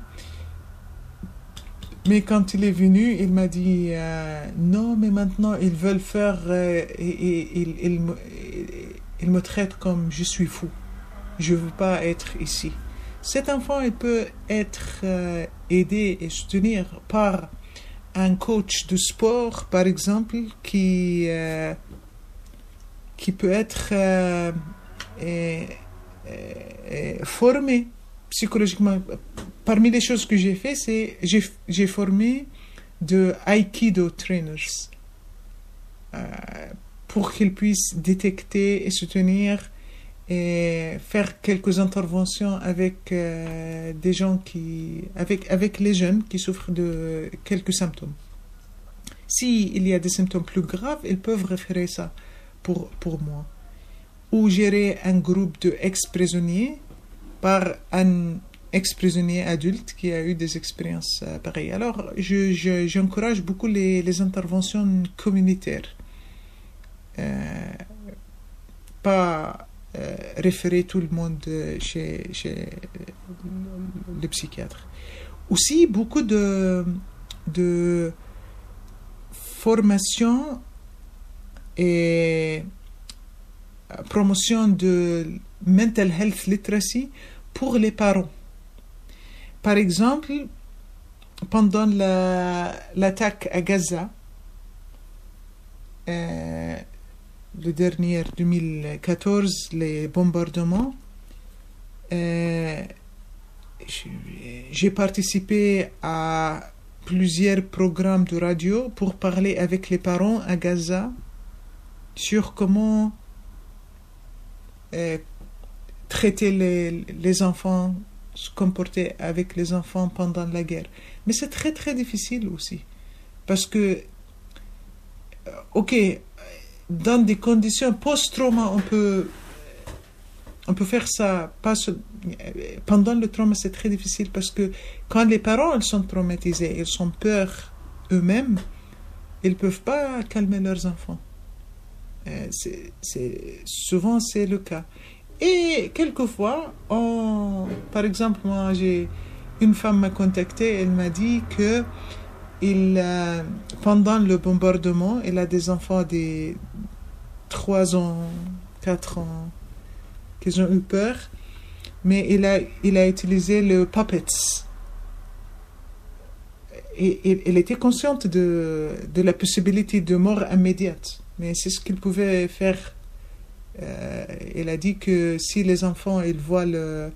Mais quand il est venu, il m'a dit euh, non, mais maintenant ils veulent faire. et, et- ils me- traitent comme je suis fou. Je veux pas être ici. Cet enfant, il peut être euh, aidé et soutenu par un coach de sport, par exemple, qui, euh, qui peut être euh, formé psychologiquement. Parmi les choses que j'ai fait, c'est j'ai j'ai formé de Aikido trainers pour qu'ils puissent détecter et soutenir et faire quelques interventions avec euh, des gens qui avec avec les jeunes qui souffrent de quelques symptômes. Si il y a des symptômes plus graves, ils peuvent référer ça pour pour moi ou gérer un groupe de ex-prisonniers par un ex-prisonnier adulte qui a eu des expériences euh, pareilles. Alors, je, je- j'encourage beaucoup les, les interventions communautaires. Euh, pas euh, référer tout le monde euh, chez, chez le psychiatre. Aussi, beaucoup de, de formation et promotion de mental health literacy pour les parents. Par exemple, pendant la- l'attaque à Gaza, le dernier 2014, les bombardements, euh, j'ai- participé à plusieurs programmes de radio pour parler avec les parents à Gaza sur comment euh, traiter les, les enfants, se comporter avec les enfants pendant la guerre. Mais c'est très très difficile aussi. Parce que, euh, ok, dans des conditions post-trauma, on peut, on peut faire ça. Pendant le trauma, c'est très difficile parce que quand les parents sont traumatisés, ils ont peur eux-mêmes, ils ne peuvent pas calmer leurs enfants. Euh, c'est- souvent, c'est le cas. Et quelquefois, on, par exemple, moi, j'ai une femme m'a contacté, elle m'a dit que il, euh, pendant le bombardement, elle a des enfants de 3 ans, quatre ont, qu'ils ont eu peur. Mais il a, il a utilisé le puppets. Et, il était consciente de, de la possibilité de mort immédiate. Mais c'est ce qu'il pouvait faire. Euh, il a dit que si les enfants ils voient le.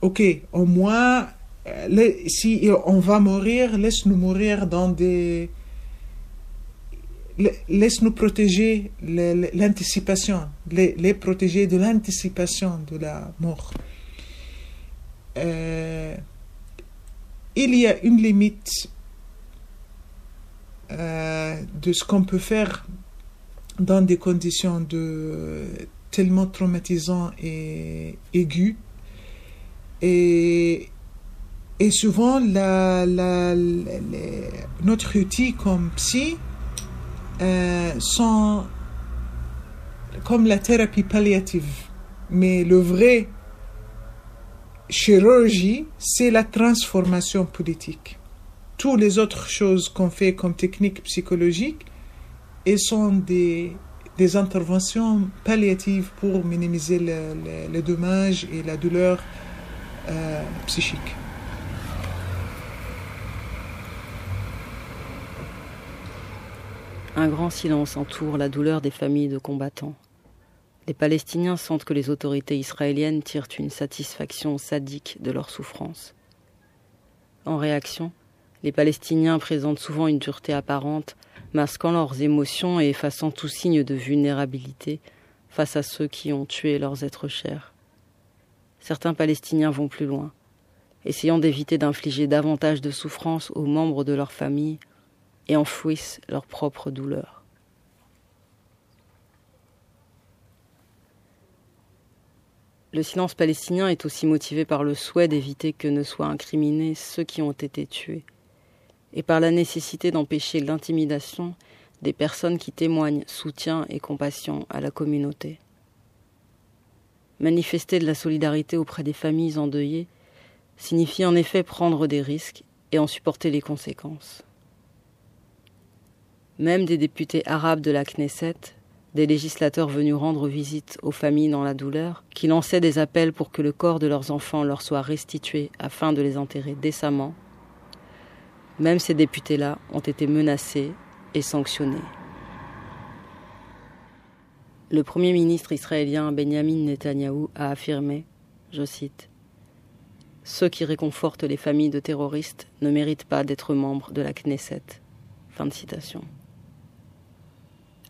Ok, au moins, euh, si on va mourir, laisse-nous mourir dans des laisse-nous protéger l'anticipation, les, protéger de l'anticipation de la mort. Euh, il y a une limite euh, de ce qu'on peut faire dans des conditions de tellement traumatisantes et aiguës. Et, et souvent, notre outil comme psy, euh, sont comme la thérapie palliative. Mais le vrai chirurgie, c'est la transformation politique. Toutes les autres choses qu'on fait comme technique psychologique, elles sont des, des interventions palliatives pour minimiser les dommages et la douleur euh, psychique. Un grand silence entoure la douleur des familles de combattants. Les Palestiniens sentent que les autorités israéliennes tirent une satisfaction sadique de leur souffrance. En réaction, les Palestiniens présentent souvent une dureté apparente, masquant leurs émotions et effaçant tout signe de vulnérabilité face à ceux qui ont tué leurs êtres chers. Certains Palestiniens vont plus loin, essayant d'éviter d'infliger davantage de souffrance aux membres de leur famille et enfouissent leur propre douleur. Le silence palestinien est aussi motivé par le souhait d'éviter que ne soient incriminés ceux qui ont été tués, et par la nécessité d'empêcher l'intimidation des personnes qui témoignent soutien et compassion à la communauté. Manifester de la solidarité auprès des familles endeuillées signifie en effet prendre des risques et en supporter les conséquences. Même des députés arabes de la Knesset, des législateurs venus rendre visite aux familles dans la douleur, qui lançaient des appels pour que le corps de leurs enfants leur soit restitué afin de les enterrer décemment, même ces députés-là ont été menacés et sanctionnés. Le Premier ministre israélien Benjamin Netanyahou a affirmé, je cite, Ceux qui réconfortent les familles de terroristes ne méritent pas d'être membres de la Knesset. Fin de citation.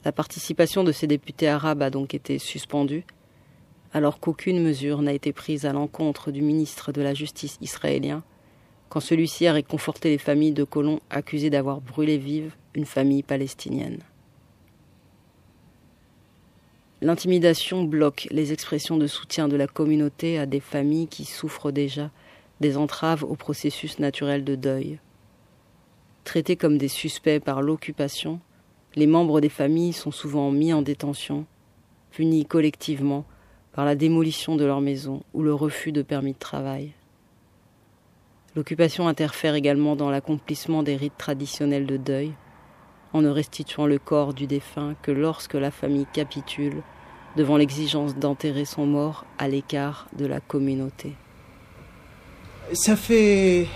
La participation de ces députés arabes a donc été suspendue, alors qu'aucune mesure n'a été prise à l'encontre du ministre de la Justice israélien, quand celui-ci a réconforté les familles de colons accusés d'avoir brûlé vive une famille palestinienne. L'intimidation bloque les expressions de soutien de la communauté à des familles qui souffrent déjà des entraves au processus naturel de deuil. Traités comme des suspects par l'occupation, les membres des familles sont souvent mis en détention, punis collectivement par la démolition de leur maison ou le refus de permis de travail. L'occupation interfère également dans l'accomplissement des rites traditionnels de deuil, en ne restituant le corps du défunt que lorsque la famille capitule devant l'exigence d'enterrer son mort à l'écart de la communauté. Ça fait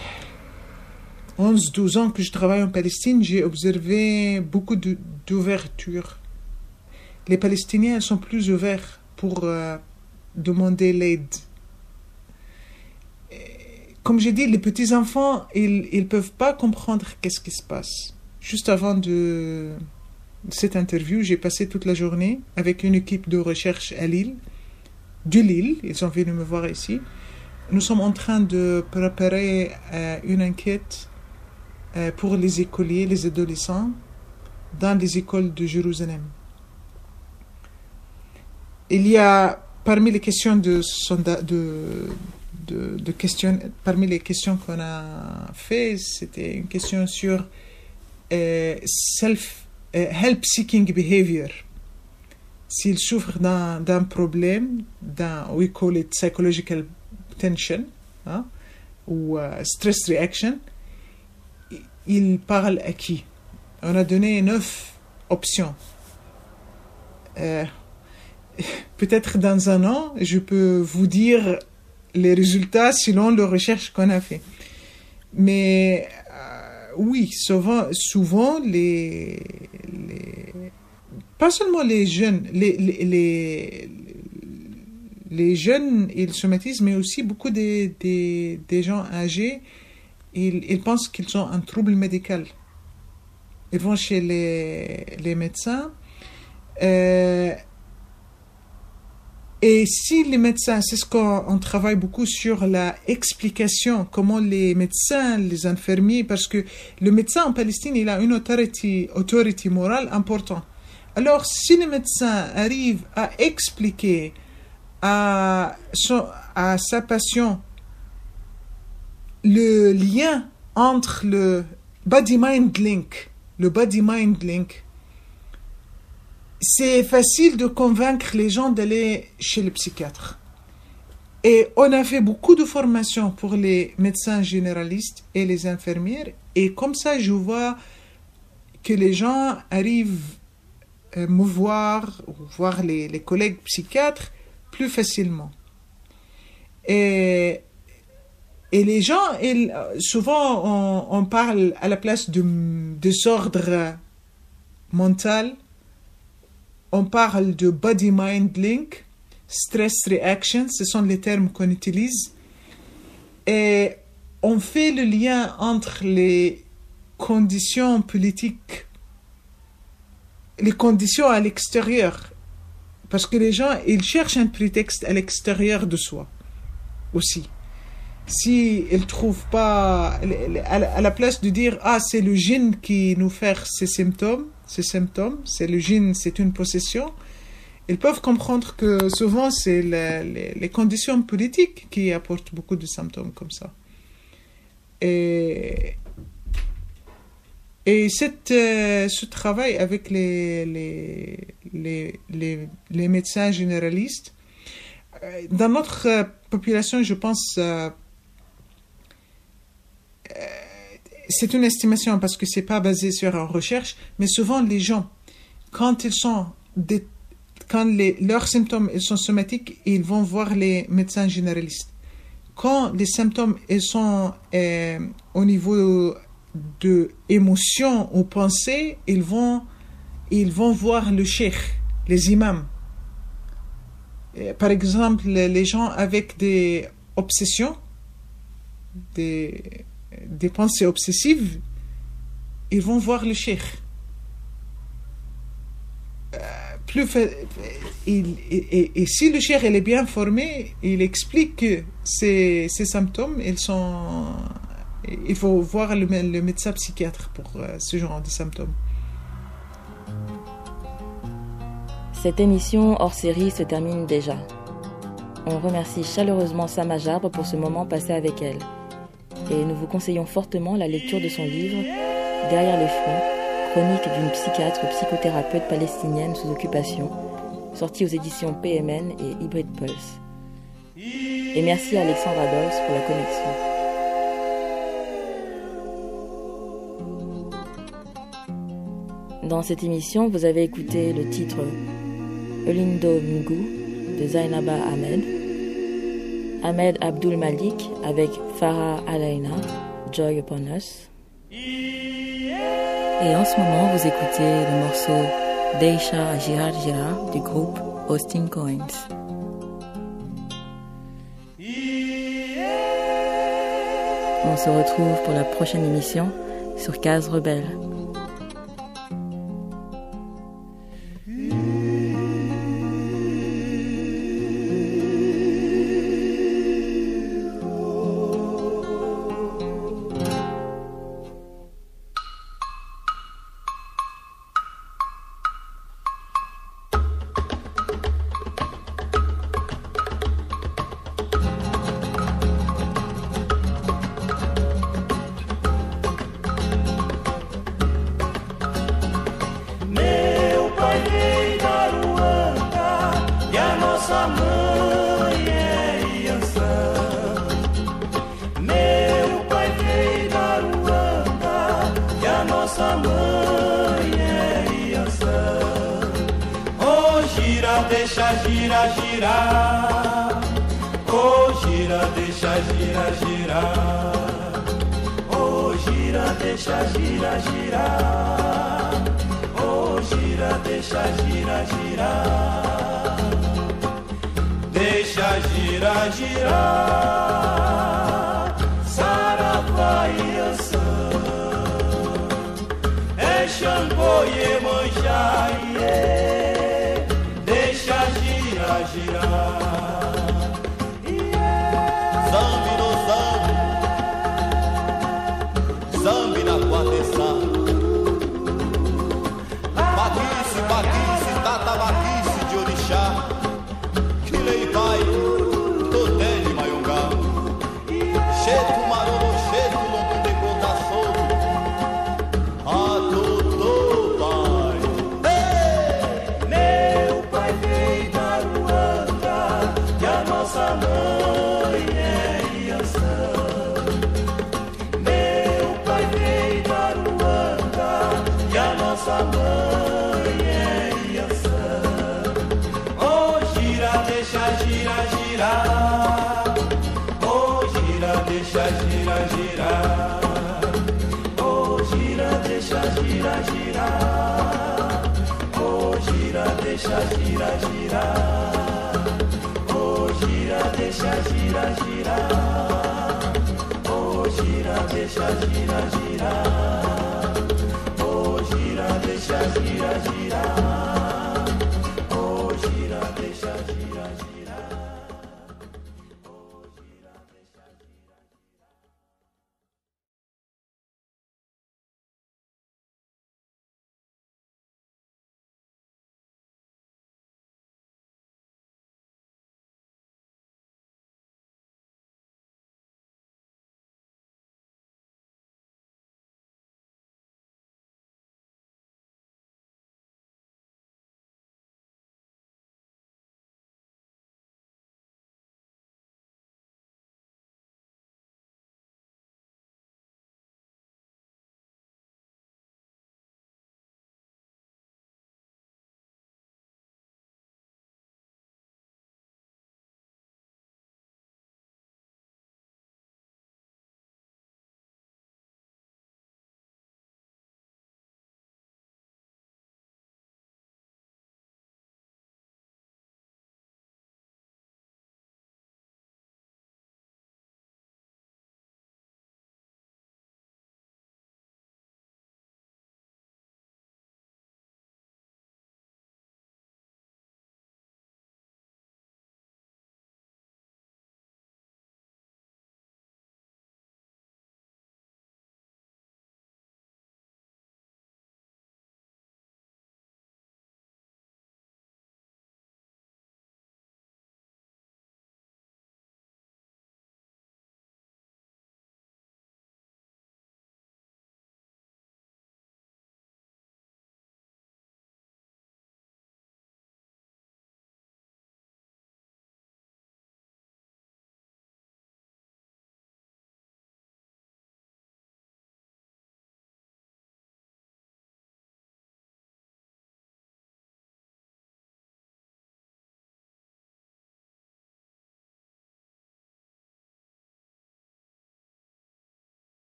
11-12 ans que je travaille en Palestine, j'ai observé beaucoup d'ouverture. Les Palestiniens sont plus ouverts pour euh, demander l'aide. Comme j'ai dit, les petits-enfants, ils ne peuvent pas comprendre qu'est-ce qui se passe. Juste avant de, cette interview, j'ai passé toute la journée avec une équipe de recherche à Lille, de Lille, ils sont venus me voir ici. Nous sommes en train de préparer euh, une enquête pour les écoliers, les adolescents, dans les écoles de Jérusalem. Il y a parmi les questions de, de, de, de questions, parmi les questions qu'on a fait, c'était une question sur euh, self euh, help seeking behavior. S'ils souffrent d'un problème, d'un we call it psychological tension hein, ou stress reaction, il parle à qui? On a donné neuf options. Euh, peut-être dans un an, je peux vous dire les résultats selon les recherches qu'on a fait. Mais euh, oui, souvent, souvent les, pas seulement les jeunes, les, les, les, jeunes, ils somatisent, mais aussi beaucoup des, des, des gens âgés, ils, pensent qu'ils ont un trouble médical. Ils vont chez les, médecins. Euh, et si les médecins, c'est ce qu'on travaille beaucoup sur la explication, comment les médecins, les infirmiers, parce que le médecin en Palestine, il a une autorité, morale importante. Alors, si les médecins arrivent à expliquer à, à sa patient le lien entre le body-mind link, le body-mind link, c'est facile de convaincre les gens d'aller chez le psychiatre. Et on a fait beaucoup de formations pour les médecins généralistes et les infirmières. Et comme ça, je vois que les gens arrivent à me voir, voir les, les collègues psychiatres plus facilement. Et, et les gens, ils, souvent, on, on, parle à la place de désordre mental on parle de body-mind link, stress reaction, ce sont les termes qu'on utilise. Et on fait le lien entre les conditions politiques, les conditions à l'extérieur. Parce que les gens, ils cherchent un prétexte à l'extérieur de soi aussi. Si ils trouvent pas, à la place de dire, ah, c'est le gène qui nous fait ces symptômes, ces symptômes, c'est le gène, c'est une possession, ils peuvent comprendre que souvent c'est les, conditions politiques qui apportent beaucoup de symptômes comme ça. Et, et cette, euh, ce travail avec les, les, les, les médecins généralistes, euh, dans notre euh, population, je pense, c'est une estimation parce que c'est pas basé sur une recherche, mais souvent les gens, quand ils sont quand leurs symptômes sont somatiques, ils vont voir les médecins généralistes. Quand les symptômes sont euh, au niveau de émotions ou pensées, ils vont ils vont voir le cheikh, les imams. Par exemple, les gens avec des obsessions, des des pensées obsessives, ils vont voir le cheikh. Euh, plus et, si le cheikh est bien formé, il explique que ces, ces symptômes, ils sont, il faut voir le, médecin psychiatre pour euh, ce genre de symptômes. Cette émission hors série se termine déjà. On remercie chaleureusement Sama pour ce moment passé avec elle et nous vous conseillons fortement la lecture de son livre Derrière les fronts, chronique d'une psychiatre psychothérapeute palestinienne sous occupation, sortie aux éditions PMN et Hybrid Pulse. Et merci à Alexandre Adols pour la connexion. Dans cette émission, vous avez écouté le titre Elindo Mgu de Zainaba Ahmed, Ahmed Abdul Malik avec Farah Alaina, Joy Upon Us. Et en ce moment, vous écoutez le morceau Deisha Jihar Jira du groupe Austin Coins. On se retrouve pour la prochaine émission sur Case Rebelle. deixa gira, girar. Oh, gira, deixa gira, girar. Deixa gira, girar. Saravá é e Ansan. É Xangô e manjá. deixa gira, gira! Oh, gira, deixa gira, gira! Oh, gira, deixa gira, gira! Oh, gira, deixa gira, gira!